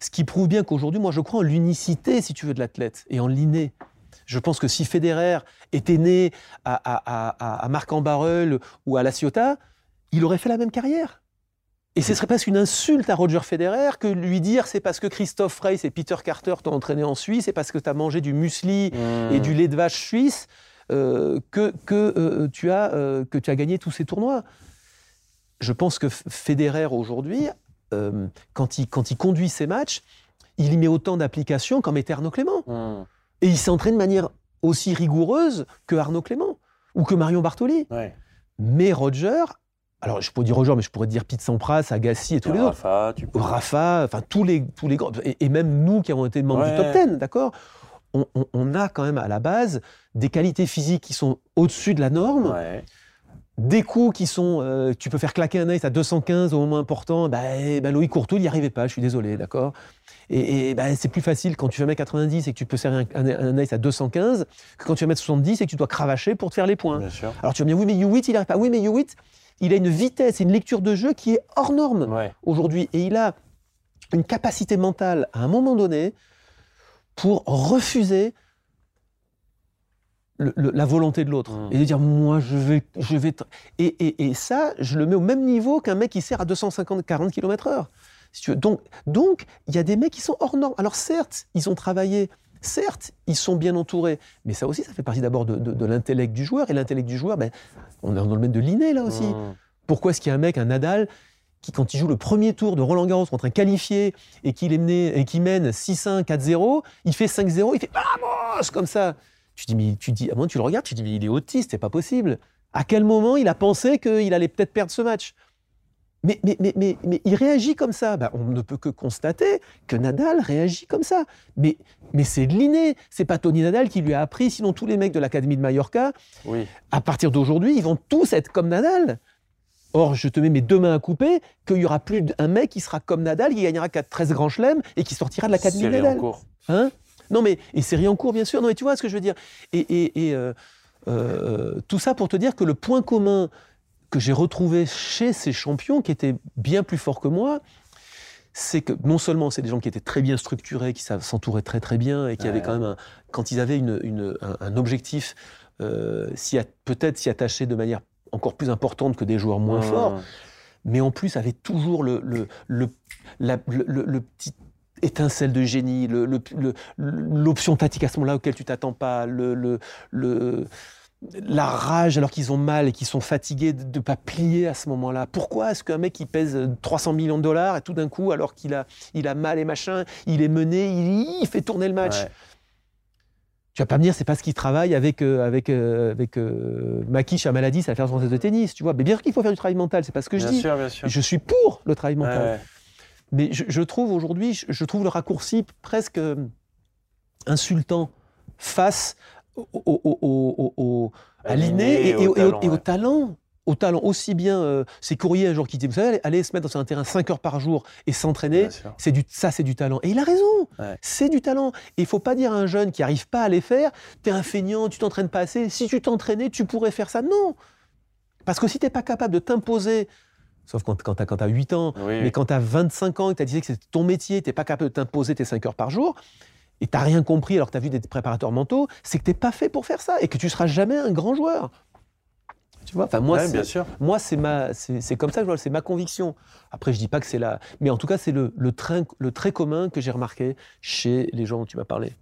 Ce qui prouve bien qu'aujourd'hui, moi, je crois en l'unicité, si tu veux, de l'athlète et en l'inné. Je pense que si Federer était né à, Marc en Barreul ou à La Ciotat, il aurait fait la même carrière. Et ce serait presque une insulte à Roger Federer que lui dire c'est parce que Christophe Frey et Peter Carter t'ont entraîné en Suisse, c'est parce que tu as mangé du muesli mmh. et du lait de vache suisse euh, que, que, euh, tu as, euh, que tu as gagné tous ces tournois. Je pense que Federer aujourd'hui quand, il, quand il conduit ses matchs, il y met autant d'applications qu'en mettait Arnaud Clément. Hmm. Et il s'entraîne de manière aussi rigoureuse que Arnaud Clément ou que Marion Bartoli. Mais Roger, alors je pourrais dire Roger, mais je pourrais dire Pete Sampras, Agassi et tous les autres. Tu peux... Rafa, enfin tous les, tous les grands, et, même nous qui avons été membres du top 10, d'accord? On, a quand même à la base des qualités physiques qui sont au-dessus de la norme. Des coups qui sont. Euh, tu peux faire claquer un ace à 215 au moment important. Bah, bah Loïc Courtoul, il n'y arrivait pas, je suis désolé, d'accord? Et, bah, c'est plus facile quand tu vas mettre 90 et que tu peux serrer un, ace à 215 que quand tu vas mettre 70 et que tu dois cravacher pour te faire les points. Alors tu vas me dire, oui, mais Hewitt, il n'arrive pas. Oui, mais Hewitt, il a une vitesse et une lecture de jeu qui est hors norme aujourd'hui. Et il a une capacité mentale à un moment donné pour refuser la volonté de l'autre mmh. et de dire moi je vais je vais et, et, ça je le mets au même niveau qu'un mec qui sert à 250 40 km/h si tu veux. donc donc il y a des mecs qui sont hors normes alors certes ils ont travaillé certes ils sont bien entourés mais ça aussi ça fait partie d'abord de, l'intellect du joueur et l'intellect du joueur ben on est dans le domaine de l'inné là aussi mmh. pourquoi est-ce qu'il y a un mec un Nadal qui, quand il joue le premier tour de Roland Garros contre un qualifié et qui mène 6-1, 4-0, il fait 5-0, il fait vamos comme ça. Tu dis, mais tu dis, à tu le regardes, tu dis, mais il est autiste, c'est pas possible. À quel moment il a pensé qu'il allait peut-être perdre ce match? Mais, mais, mais, mais, mais, il réagit comme ça. Bah, on ne peut que constater que Nadal réagit comme ça. Mais, mais c'est de l'inné. C'est pas Tony Nadal qui lui a appris. Sinon, tous les mecs de l'Académie de Mallorca, oui. à partir d'aujourd'hui, ils vont tous être comme Nadal. Or, je te mets mes deux mains à couper qu'il y aura plus d'un mec qui sera comme Nadal, qui gagnera 13 grands chelems et qui sortira de l'Académie de Nadal. Hein? Non, mais, et cours, bien sûr. Non, mais tu vois ce que je veux dire. Et, euh, euh, tout ça pour te dire que le point commun que j'ai retrouvé chez ces champions, qui étaient bien plus forts que moi, c'est que non seulement c'est des gens qui étaient très bien structurés, qui s'entouraient très très bien, et qui avaient quand même, quand ils avaient une, un, objectif, euh, peut-être s'y attacher de manière encore plus importante que des joueurs moins forts, mais en plus avaient toujours le, le, le, le petit étincelle de génie, l'option tactique à ce moment-là auquel tu t'attends pas, le, la rage alors qu'ils ont mal et qu'ils sont fatigués de ne pas plier à ce moment-là. Pourquoi est-ce qu'un mec qui pèse 300 millions de dollars et tout d'un coup, alors qu'il a, il a mal et machin, il est mené, il, fait tourner le match? Tu vas pas me dire c'est parce qu'il travaille avec euh, avec euh, avec euh, Makish à maladie, ça va faire française de tennis, tu vois. Mais bien sûr qu'il faut faire du travail mental, c'est pas ce que je dis. Je suis pour le travail mental. Mais je, trouve aujourd'hui, je, trouve le raccourci presque euh, insultant face au, à l'inné et, au, talent. Au talent aussi bien, euh, c'est Courrier un jour qui dit, vous savez, aller se mettre sur un terrain 5 heures par jour et s'entraîner, c'est du, ça c'est du talent. Et il a raison, c'est du talent. Et il faut pas dire à un jeune qui n'arrive pas à les faire, tu es un feignant, tu t'entraînes pas assez, si tu t'entraînais, tu pourrais faire ça. Non Parce que si tu n'es pas capable de t'imposer sauf quand, quand tu as, 8 ans. Mais quand tu as 25 ans et que tu as dit que c'était ton métier, tu n'es pas capable de t'imposer tes 5 heures par jour, et tu n'as rien compris alors que tu as vu des préparateurs mentaux, c'est que tu n'es pas fait pour faire ça et que tu seras jamais un grand joueur. Tu vois enfin, moi, bien sûr. moi c'est, ma, c'est, comme ça que je vois, c'est ma conviction. Après, je dis pas que c'est là. Mais en tout cas, c'est le, le, train, le trait commun que j'ai remarqué chez les gens dont tu m'as parlé.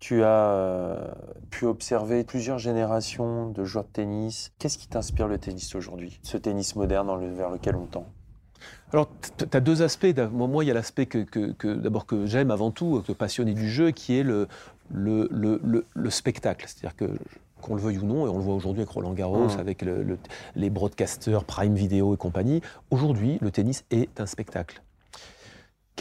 Tu as euh, pu observer plusieurs générations de joueurs de tennis. Qu'est-ce qui t'inspire le tennis aujourd'hui, ce tennis moderne vers lequel on tend? Alors, tu as deux aspects. Moi, il y a l'aspect que, d'abord que j'aime avant tout, que passionné du jeu, qui est le, le, spectacle. C'est-à-dire que qu'on le veuille ou non, et on le voit aujourd'hui avec Roland Garros, mmh. avec les broadcasters, Prime Video et compagnie, aujourd'hui, le tennis est un spectacle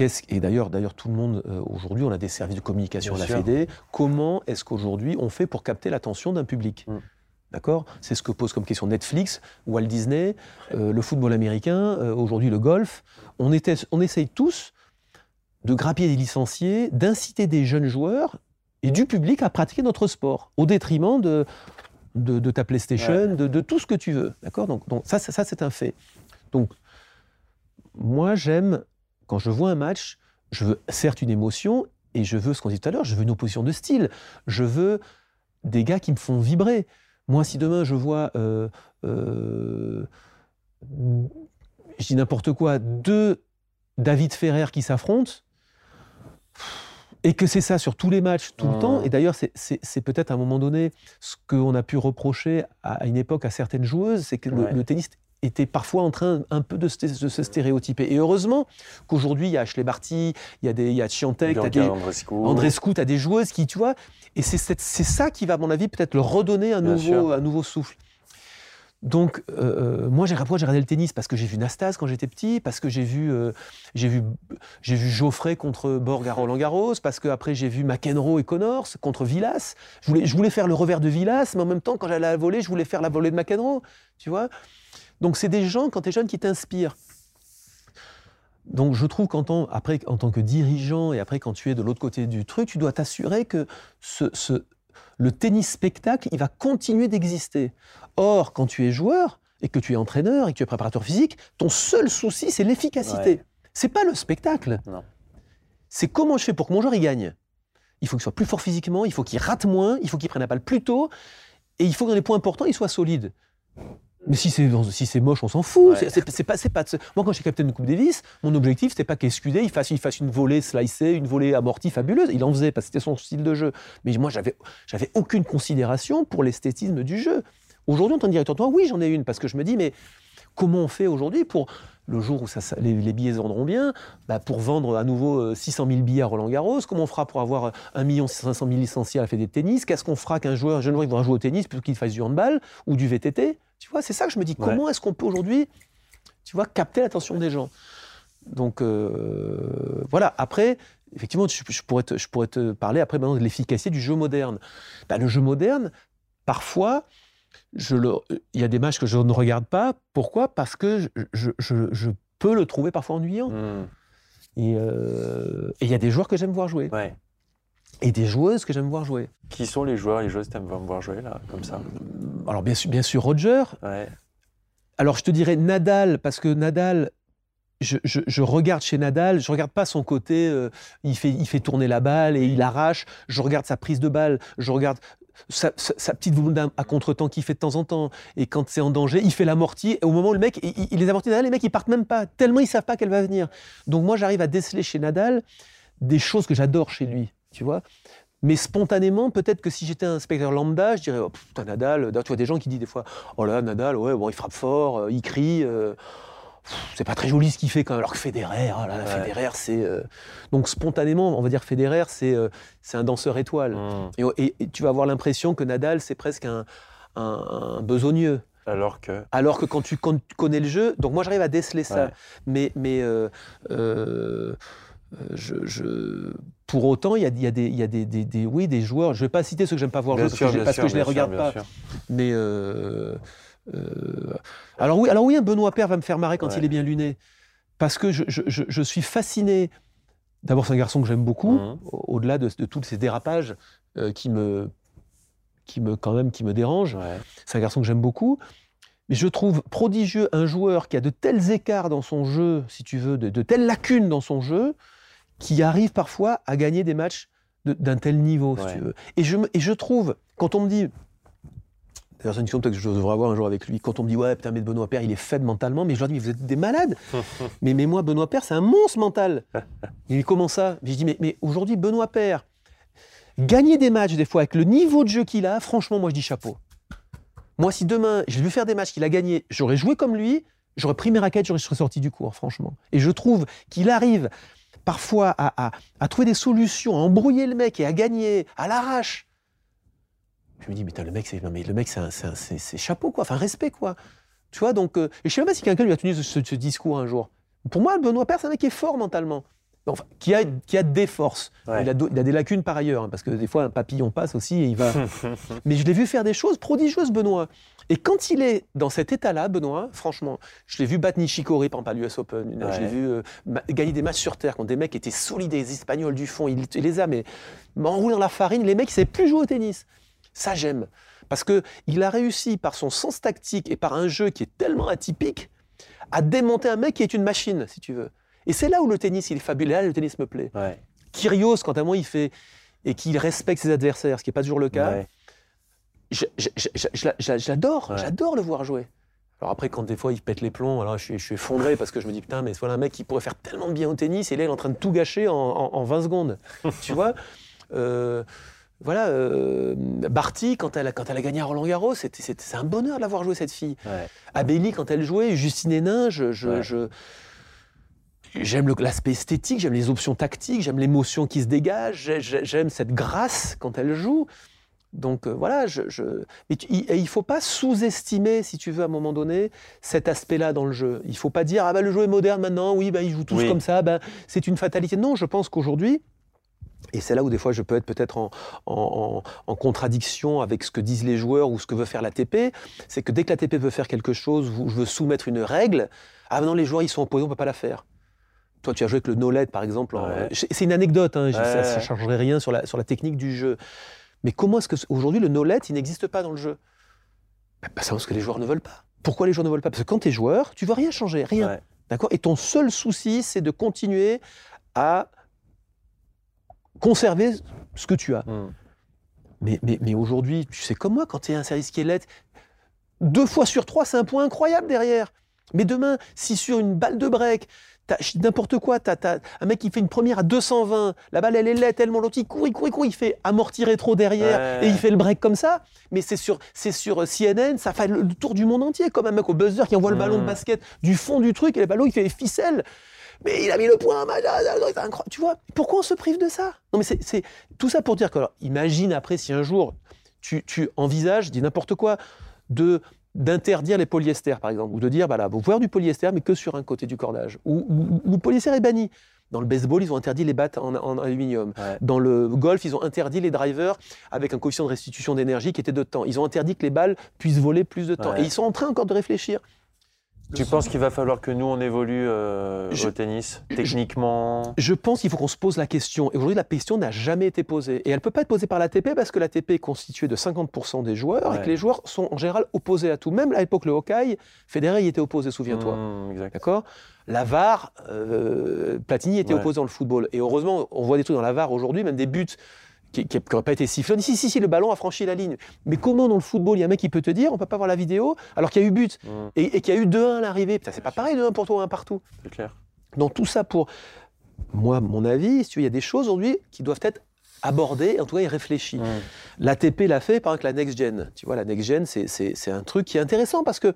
et d'ailleurs, d'ailleurs, tout le monde euh, aujourd'hui, on a des services de communication à la Fédé. Comment est-ce qu'aujourd'hui on fait pour capter l'attention d'un public? Mm. D'accord? C'est ce que pose comme question Netflix, Walt Disney, euh, le football américain, euh, aujourd'hui le golf. On, était, on essaye tous de grappiller des licenciés, d'inciter des jeunes joueurs et du public à pratiquer notre sport, au détriment de, de, ta PlayStation, de, tout ce que tu veux. D'accord? Donc, donc, ça, ça c'est un fait. Donc, moi, j'aime quand je vois un match, je veux certes une émotion, et je veux ce qu'on dit tout à l'heure, je veux une opposition de style. Je veux des gars qui me font vibrer. Moi, si demain je vois, euh, euh, je dis n'importe quoi, deux David Ferrer qui s'affrontent, et que c'est ça sur tous les matchs, tout le mmh. temps, et d'ailleurs c'est peut-être à un moment donné ce qu'on a pu reprocher à, une époque à certaines joueuses, c'est que le, le, tennis était parfois en train un peu de, se stéréotyper. Et heureusement qu'aujourd'hui, il y a Ashley Barty, il y a, des, il y a Chiantec, il y a Andrescu, tu as des joueuses qui, tu vois, et c'est ça qui va, à mon avis, peut-être leur redonner un nouveau, un nouveau souffle. Donc, euh, euh, moi, j'ai regardé le tennis parce que j'ai vu Nastas quand j'étais petit, parce que j'ai vu, euh, j'ai vu, j'ai vu Geoffrey contre Borg à Roland Garros, parce que après j'ai vu McEnroe et Connors contre Villas. Je voulais, je voulais faire le revers de Villas, mais en même temps, quand j'allais à la volée, je voulais faire la volée de McEnroe, tu vois. Donc, c'est des gens, quand tu es jeune, qui t'inspirent. Donc, je trouve qu'en tant, après, en tant que dirigeant et après, quand tu es de l'autre côté du truc, tu dois t'assurer que ce, ce le tennis spectacle, il va continuer d'exister. Or, quand tu es joueur et que tu es entraîneur et que tu es préparateur physique, ton seul souci, c'est l'efficacité. C'est pas le spectacle. C'est comment je fais pour que mon joueur y gagne. Il faut qu'il soit plus fort physiquement, il faut qu'il rate moins, il faut qu'il prenne la balle plus tôt, et il faut que dans les points importants, il soit solide. Mais si c'est si c'est moche, on s'en fout. C'est pas. Moi, quand j'étais capitaine de Coupe Davis, mon objectif c'était pas qu'Escudé il fasse il fasse une volée slicée, une volée amortie fabuleuse. Il en faisait parce que c'était son style de jeu. Mais moi, j'avais aucune considération pour l'esthétisme du jeu. Aujourd'hui, en tant que directeur de oui, j'en ai une parce que je me dis mais comment on fait aujourd'hui pour le jour où ça, les, billets vendront bien, bah pour vendre à nouveau 600 euh, 000 billets à Roland Garros? Comment on fera pour avoir 1 500 000 licenciés à la Fédé de tennis? Qu'est-ce qu'on fera qu'un joueur, un jeune joueur, il jouer au tennis plutôt qu'il fasse du handball ou du VTT Tu vois, c'est ça que je me dis. Comment est-ce qu'on peut aujourd'hui, tu vois, capter l'attention des gens? Donc euh, voilà. Après, effectivement, je, pourrais te, je pourrais te parler après maintenant de l'efficacité du jeu moderne. Bah, le jeu moderne, parfois, il y a des matchs que je ne regarde pas. Pourquoi? Parce que je, peux le trouver parfois ennuyant. Hmm. Euh, et il y a des joueurs que j'aime voir jouer. Et des joueuses que j'aime voir jouer. Qui sont les joueurs et les joueuses que tu aimes voir jouer, là, comme ça Alors, bien sûr, bien sûr Roger. Alors, je te dirais Nadal, parce que Nadal, je, regarde chez Nadal, je regarde pas son côté, euh, il, fait, il fait tourner la balle et il arrache, je regarde sa prise de balle, je regarde sa, petite boule à contre-temps qu'il fait de temps en temps. Et quand c'est en danger, il fait l'amorti. Et au moment où le mec, il, les amortit les mecs, ils partent même pas. Tellement ils savent pas qu'elle va venir. Donc moi, j'arrive à déceler chez Nadal des choses que j'adore chez lui. Tu vois mais spontanément, peut-être que si j'étais un spectateur lambda, je dirais, oh, putain, Nadal, tu vois des gens qui disent des fois, oh là, Nadal, ouais, bon, il frappe fort, euh, il crie, euh, c'est pas très joli ce qu'il fait quand même. Alors que Federer, oh là, Federer, c'est euh, donc spontanément, on va dire Federer, c'est euh, c'est un danseur étoile. Mmh. Et, tu vas avoir l'impression que Nadal, c'est presque un, un, besogneux. Alors que. Alors que quand tu, connais le jeu, donc moi j'arrive à déceler ça. Mais, mais euh, je, pour autant, il y a, y a, des, y a des, des, oui, des joueurs. Je ne vais pas citer ceux que j'aime pas voir jouer parce, que, parce que je les regarde pas. Mais euh, alors, oui, alors oui, un Benoît Père va me faire marrer quand il est bien luné. Parce que je, suis fasciné. D'abord, c'est un garçon que j'aime beaucoup, mmh. au-delà de, tous ces dérapages euh, qui, me, qui, me, quand même, qui me dérangent. C'est un garçon que j'aime beaucoup. Mais je trouve prodigieux un joueur qui a de tels écarts dans son jeu, si tu veux, de, telles lacunes dans son jeu, qui arrive parfois à gagner des matchs d'un tel niveau, si tu veux. Et je, et je trouve, quand on me dit, D'ailleurs, c'est une question que je devrais avoir un jour avec lui. Quand on me dit, ouais, putain, mais Benoît Père, il est faible mentalement, mais je leur dis, mais vous êtes des malades. mais, mais moi, Benoît Père, c'est un monstre mental. Il dit, comment ça? Je dis, mais, mais aujourd'hui, Benoît Père, gagner des matchs, des fois, avec le niveau de jeu qu'il a, franchement, moi, je dis chapeau. Moi, si demain, je vais faire des matchs qu'il a gagnés, j'aurais joué comme lui, j'aurais pris mes raquettes, j'aurais sorti du cours, franchement. Et je trouve qu'il arrive parfois à, à, trouver des solutions, à embrouiller le mec et à gagner à l'arrache je me dis, mais le mec, c'est, mais le mec, c'est, chapeau, quoi. Enfin, respect, quoi. Tu vois, donc. Euh, et je sais même pas si quelqu'un lui a tenu ce, discours un jour. Pour moi, Benoît Père, c'est un mec qui est fort mentalement. Enfin, qui a, qui a des forces. Il, a, il, a, des lacunes par ailleurs, hein, parce que des fois, un papillon passe aussi et il va. mais je l'ai vu faire des choses prodigieuses, Benoît. Et quand il est dans cet état-là, Benoît, franchement, je l'ai vu battre Nishikori, par exemple, à l'US Open. Je l'ai vu euh, gagner des matchs sur terre contre des mecs qui étaient solides, des Espagnols du fond. Il, les a, mais, mais enroulés dans la farine. Les mecs, ils ne savaient plus jouer au tennis. Ça, j'aime. Parce qu'il a réussi, par son sens tactique et par un jeu qui est tellement atypique, à démonter un mec qui est une machine, si tu veux. Et c'est là où le tennis, il est fabuleux. Là, le tennis me plaît. Ouais. Kyrgios, quant à moi, il fait. et qu'il respecte ses adversaires, ce qui n'est pas toujours le cas. J'adore, j'adore le voir jouer. Alors après, quand des fois il pète les plombs, alors je, suis effondré parce que je me dis putain, mais voilà un mec qui pourrait faire tellement de bien au tennis et là il est en train de tout gâcher en, 20 secondes. tu vois? Euh, voilà, euh, Barty, quand elle, a, quand elle a gagné à Roland Garros, c'est un bonheur de l'avoir joué cette fille. Ouais. quand elle jouait, Justine Hénin, je, j'aime l'aspect esthétique, j'aime les options tactiques, j'aime l'émotion qui se dégage, j'aime cette grâce quand elle joue. Donc euh, voilà, je, Mais il ne faut pas sous-estimer, si tu veux, à un moment donné, cet aspect-là dans le jeu. Il ne faut pas dire, ah bah, le jeu est moderne maintenant, oui, bah, ils jouent tous comme ça, bah, c'est une fatalité. Non, je pense qu'aujourd'hui, et c'est là où des fois je peux être peut-être en, en, contradiction avec ce que disent les joueurs ou ce que veut faire l'ATP, c'est que dès que l'ATP veut faire quelque chose, je veux soumettre une règle, ah non, les joueurs ils sont opposés, on ne peut pas la faire. Toi, tu as joué avec le no par exemple. C'est une anecdote, hein, ça ne changerait rien sur la, sur la technique du jeu. Mais comment est-ce qu'aujourd'hui, le no il n'existe pas dans le jeu? Bah, Parce que les joueurs ne veulent pas. Pourquoi les joueurs ne veulent pas? Parce que quand tu es joueur, tu ne veux rien changer, rien. D'accord? Et ton seul souci, c'est de continuer à conserver ce que tu as. Hmm. Mais, mais, mais aujourd'hui, tu sais comme moi, quand tu es un service qui est lettre, deux fois sur trois, c'est un point incroyable derrière. Mais demain, si sur une balle de break, n'importe quoi, t'as, un mec qui fait une première à 220, la balle elle est laide tellement l'autre il court, il court, il court, il fait amortir rétro derrière et il fait le break comme ça. Mais c'est sur, c'est sur euh, CNN, ça fait le tour du monde entier, comme un mec au buzzer qui envoie le ballon de basket du fond du truc et le ballon il fait les ficelles. Mais il a mis le point, tu vois. Pourquoi on se prive de ça? Non mais c'est, tout ça pour dire que, imagine après si un jour tu, tu envisages, dis n'importe quoi, de d'interdire les polyesters, par exemple, ou de dire, bah là, vous pouvez avoir du polyester, mais que sur un côté du cordage. Ou, le polyester est banni. Dans le baseball, ils ont interdit les battes en, aluminium. Dans le golf, ils ont interdit les drivers avec un coefficient de restitution d'énergie qui était de temps. Ils ont interdit que les balles puissent voler plus de temps. Et ils sont en train encore de réfléchir. Tu penses qu'il va falloir que nous, on évolue euh, au tennis, techniquement Je, pense qu'il faut qu'on se pose la question. Et aujourd'hui, la question n'a jamais été posée. Et elle ne peut pas être posée par l'ATP parce que l'ATP est constituée de 50% des joueurs et que les joueurs sont en général opposés à tout. Même à l'époque, le Hawkeye, Federer y était opposé, souviens-toi. Mmh, D'accord? La VAR, euh, Platini était opposé dans le football. Et heureusement, on voit des trucs dans la VAR aujourd'hui, même des buts qui n'aurait pas été sifflé. Si, si, si, le ballon a franchi la ligne. Mais comment dans le football, il y a un mec qui peut te dire, on peut pas voir la vidéo, alors qu'il y a eu but mmh. et, qu'il y a eu 2-1 à l'arrivée. C'est pas pareil 2-1 pour toi, 1 partout. C'est clair. Donc tout ça pour, moi, mon avis, il y a des choses aujourd'hui qui doivent être abordées, en tout cas, et réfléchies. Mmh. L'ATP l'a fait par exemple la Next Gen. Tu vois, la Next Gen, c'est un truc qui est intéressant parce que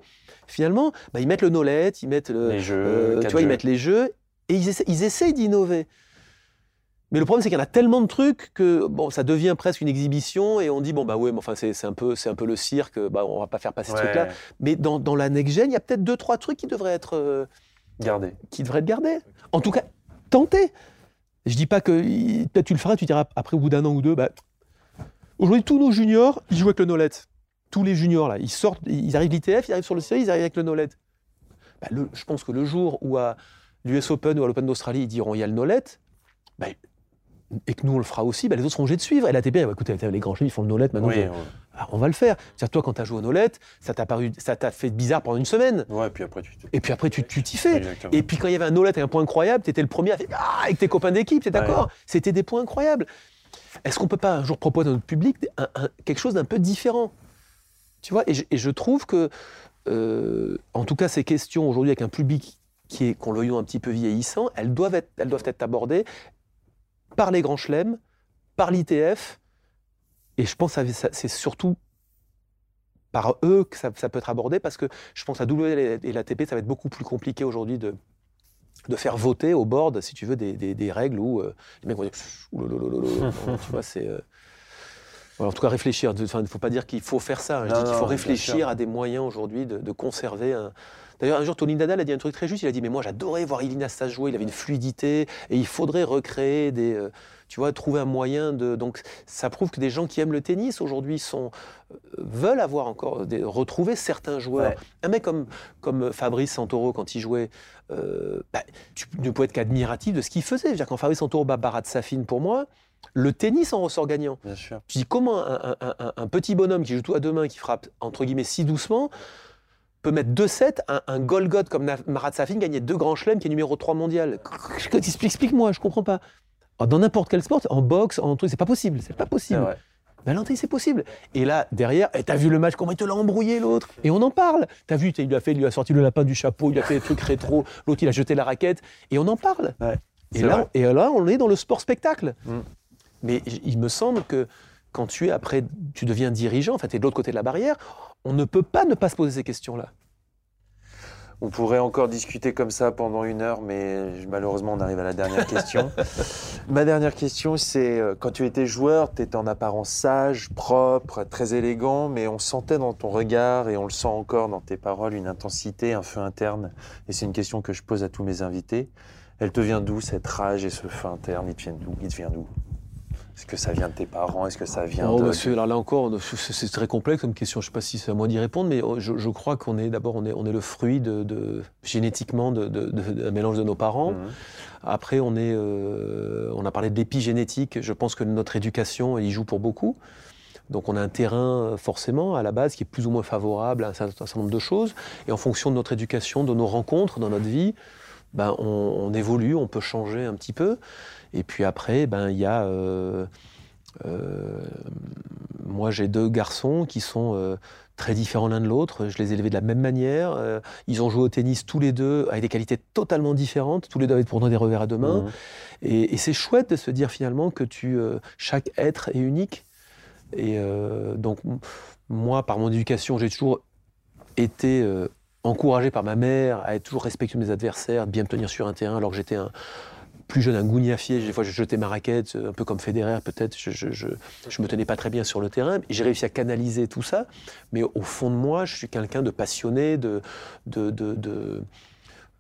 finalement, bah, ils mettent le NOLET, ils mettent le, les jeux, euh, tu vois, ils mettent les jeux et ils, ils essayent d'innover. Mais le problème, c'est qu'il y en a tellement de trucs que bon, ça devient presque une exhibition et on dit bon bah ouais, mais enfin c'est un peu c'est un peu le cirque, bah on va pas faire passer ce truc-là. Mais dans, dans, la next gen, il y a peut-être deux trois trucs qui devraient être euh, gardés, qui devraient être gardés. En tout cas, tenter. Je dis pas que peut-être tu le feras, tu diras après au bout d'un an ou deux, bah aujourd'hui tous nos juniors, ils jouent avec le Nolet. Tous les juniors là, ils sortent, ils arrivent l'ITF, ils arrivent sur le série, ils arrivent avec le Nolet. Bah, je pense que le jour où à l'US Open ou à l'Open d'Australie, ils diront il y a le Nolet, bah, et que nous on le fera aussi, bah, les autres seront obligés de suivre. Et la TP, bah, écoutez, les grands chefs, ils font le Nolette maintenant. Ah, on va le faire. cest toi, quand tu as joué au Nolette, ça t'a paru, ça t'a fait bizarre pendant une semaine. Ouais, et puis après, tu Et puis après, tu t'y fais. Et puis quand il y avait un Nolette et un point incroyable, tu étais le premier à faire ah, avec tes copains d'équipe, es d'accord C'était des points incroyables. Est-ce qu'on peut pas un jour proposer à notre public quelque chose d'un peu différent? Tu vois et je, trouve que, euh, en tout cas, ces questions aujourd'hui avec un public qui est, qu'on le un petit peu vieillissant, elles doivent être, elles doivent être abordées par les grands chelems, par l'ITF, et je pense que c'est surtout par eux que ça, peut être abordé, parce que je pense à W et l'ATP, ça va être beaucoup plus compliqué aujourd'hui de, de faire voter au board, si tu veux, des, règles où euh, les mecs vont dire tu vois, c'est. Euh, en tout cas, réfléchir. Il ne faut pas dire qu'il faut faire ça. Hein. Je dis qu'il faut réfléchir à des moyens aujourd'hui de, de, conserver un, D'ailleurs, un jour, Tony Nadal a dit un truc très juste. Il a dit Mais moi, j'adorais voir Ilina Stas jouer. Il avait une fluidité et il faudrait recréer des. Euh, tu vois, trouver un moyen de. Donc, ça prouve que des gens qui aiment le tennis aujourd'hui sont euh, veulent avoir encore des, retrouver certains joueurs. Un mec comme comme Fabrice Santoro quand il jouait, euh, bah, tu ne peux être qu'admiratif de ce qu'il faisait. dire quand Fabrice Santoro bat Barat Safin pour moi, le tennis en ressort gagnant. Bien sûr. Tu dis comment un, un, petit bonhomme qui joue tout à deux mains, qui frappe entre guillemets si doucement, peut mettre 2-7, un, un Golgot comme Marat Safin gagner deux grands chelems qui est numéro 3 mondial. Explique-moi, je comprends pas. Dans n'importe quel sport, en boxe, en truc, c'est pas possible. C'est pas possible. Mais c'est possible. Et là, derrière, eh, t'as vu le match, comment il te l'a embrouillé l'autre? Et on en parle. T'as vu, il lui, a fait, il lui a sorti le lapin du chapeau, il a fait des trucs rétro, l'autre il a jeté la raquette, et on en parle. et, là, et là, on est dans le sport spectacle. Mm. Mais il me semble que quand tu es après, tu deviens dirigeant, en fait, tu es de l'autre côté de la barrière, on ne peut pas ne pas se poser ces questions-là. On pourrait encore discuter comme ça pendant une heure, mais malheureusement, on arrive à la dernière question. Ma dernière question, c'est euh, quand tu étais joueur, tu étais en apparence sage, propre, très élégant, mais on sentait dans ton regard et on le sent encore dans tes paroles une intensité, un feu interne. Et c'est une question que je pose à tous mes invités. Elle te vient d'où cette rage et ce feu interne? Il te vient d'où? Est-ce que ça vient de tes parents? Est-ce que ça vient oh, de... alors là encore, c'est très complexe comme question. Je ne sais pas si c'est à moi d'y répondre, mais oh, je, crois qu'on est d'abord on est, on est le fruit de, génétiquement d'un de, mélange de nos parents. Mhm. Après, on est, euh, on a parlé d'épigénétique. Je pense que notre éducation y joue pour beaucoup. Donc on a un terrain forcément à la base qui est plus ou moins favorable à un certain, nombre de choses. Et en fonction de notre éducation, de nos rencontres dans notre vie, ben, on, on évolue, on peut changer un petit peu. Et puis après, ben, il y a. Euh, euh, moi, j'ai deux garçons qui sont euh, très différents l'un de l'autre. Je les ai élevés de la même manière. ils ont joué au tennis tous les deux avec des qualités totalement différentes. Tous les deux avaient pourtant des revers à deux mains. Mmh. Et, c'est chouette de se dire finalement que tu, chaque être est unique. Et donc, moi, par mon éducation, j'ai toujours été encouragé par ma mère à être toujours respectueux de mes adversaires, de bien me tenir sur un terrain alors que j'étais un, plus jeune, un gougnafier. Des fois, je jetais ma raquette, un peu comme Federer, peut-être. Je, je, me tenais pas très bien sur le terrain. J'ai réussi à canaliser tout ça. Mais au fond de moi, je suis quelqu'un de passionné, de, de, de,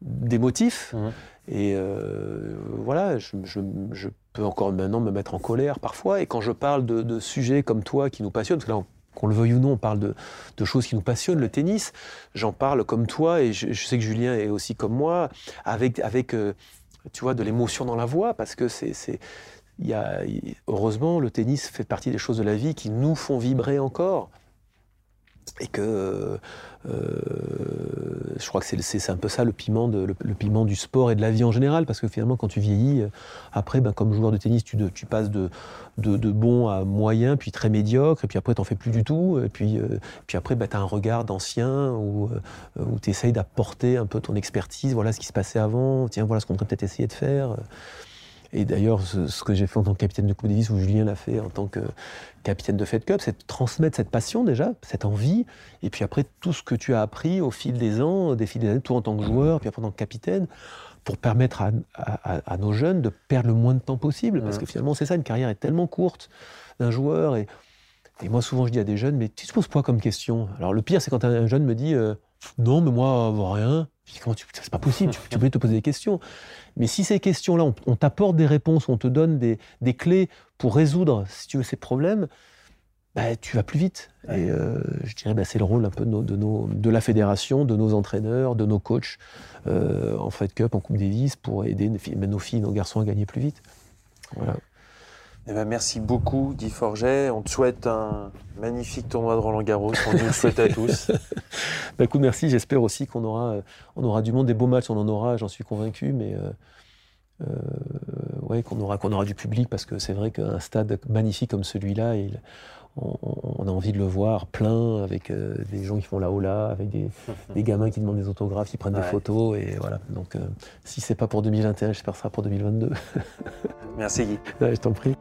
d'émotif. Mmh. Et euh, voilà, je, je, peux encore maintenant me mettre en colère parfois. Et quand je parle de, sujets comme toi qui nous passionnent, parce que là, qu'on le veuille ou non, on parle de, de, choses qui nous passionnent, le tennis. J'en parle comme toi, et je, sais que Julien est aussi comme moi, avec, avec euh, tu vois, de l'émotion dans la voix, parce que c'est, y a, heureusement, le tennis fait partie des choses de la vie qui nous font vibrer encore. Et que je crois que c'est un peu ça le piment, du sport et de la vie en général, parce que finalement, quand tu vieillis, euh, après, ben, comme joueur de tennis, tu, passes de, bon à moyen, puis très médiocre, et puis après, tu n'en fais plus du tout, et puis, euh, puis après, ben, tu as un regard d'ancien où, où tu essayes d'apporter un peu ton expertise, voilà ce qui se passait avant, tiens, voilà ce qu'on devrait peut-être essayer de faire. Et d'ailleurs, ce, que j'ai fait en tant que capitaine de Coupe Davis, ou Julien l'a fait en tant que capitaine de Fed Cup, c'est de transmettre cette passion déjà, cette envie, et puis après tout ce que tu as appris au fil des ans, des fil des années, toi en tant que joueur, puis après en tant que capitaine, pour permettre à, nos jeunes de perdre le moins de temps possible. Parce que finalement, c'est ça, une carrière est tellement courte d'un joueur. Et, et, moi, souvent, je dis à des jeunes, mais tu te poses quoi comme question? Alors, le pire, c'est quand un jeune me dit, euh, non, mais moi, rien. Comment tu, c'est pas possible, tu, peux te poser des questions. Mais si ces questions-là, on, t'apporte des réponses, on te donne des, clés pour résoudre, si tu veux, ces problèmes, bah, tu vas plus vite. Et euh, je dirais, bah, c'est le rôle un peu de, nos, de, la fédération, de nos entraîneurs, de nos coachs euh, en Fed Cup, en Coupe Davis, pour aider nos filles, nos garçons à gagner plus vite. Voilà. Eh ben, merci beaucoup, Guy Forget. On te souhaite un magnifique tournoi de Roland Garros. On nous le souhaite à tous. bah, écoute, merci. J'espère aussi qu'on aura, euh, on aura du monde, des beaux matchs. On en aura, j'en suis convaincu. Mais euh, euh, ouais, qu'on aura, qu'on aura du public parce que c'est vrai qu'un stade magnifique comme celui-là, on, a envie de le voir plein avec des gens qui font la hola, avec des, gamins qui demandent des autographes, qui prennent des photos et voilà. Donc si c'est pas pour 2021, j'espère que ce sera pour 2022. Merci Guy. je t'en prie.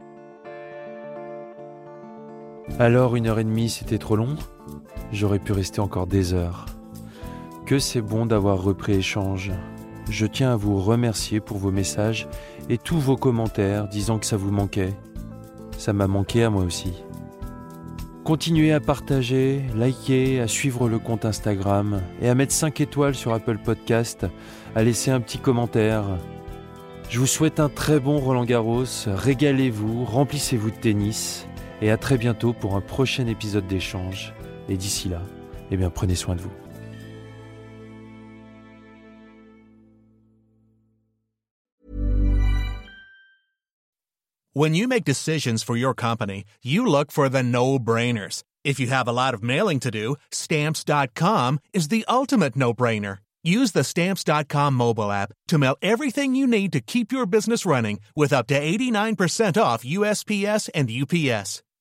Alors une heure et demie, c'était trop long? J'aurais pu rester encore des heures. Que c'est bon d'avoir repris échange. Je tiens à vous remercier pour vos messages et tous vos commentaires disant que ça vous manquait. Ça m'a manqué à moi aussi. Continuez à partager, liker, à suivre le compte Instagram et à mettre 5 étoiles sur Apple Podcast, à laisser un petit commentaire. Je vous souhaite un très bon Roland Garros, régalez-vous, remplissez-vous de tennis et à très bientôt pour un prochain épisode d'échange. Et d'ici là, eh bien prenez soin de vous. When you make decisions for your company, you look for the no-brainers. If you have a lot of mailing to do, stamps.com is the ultimate no-brainer. Use the stamps.com mobile app to mail everything you need to keep your business running with up to 89% off USPS and UPS.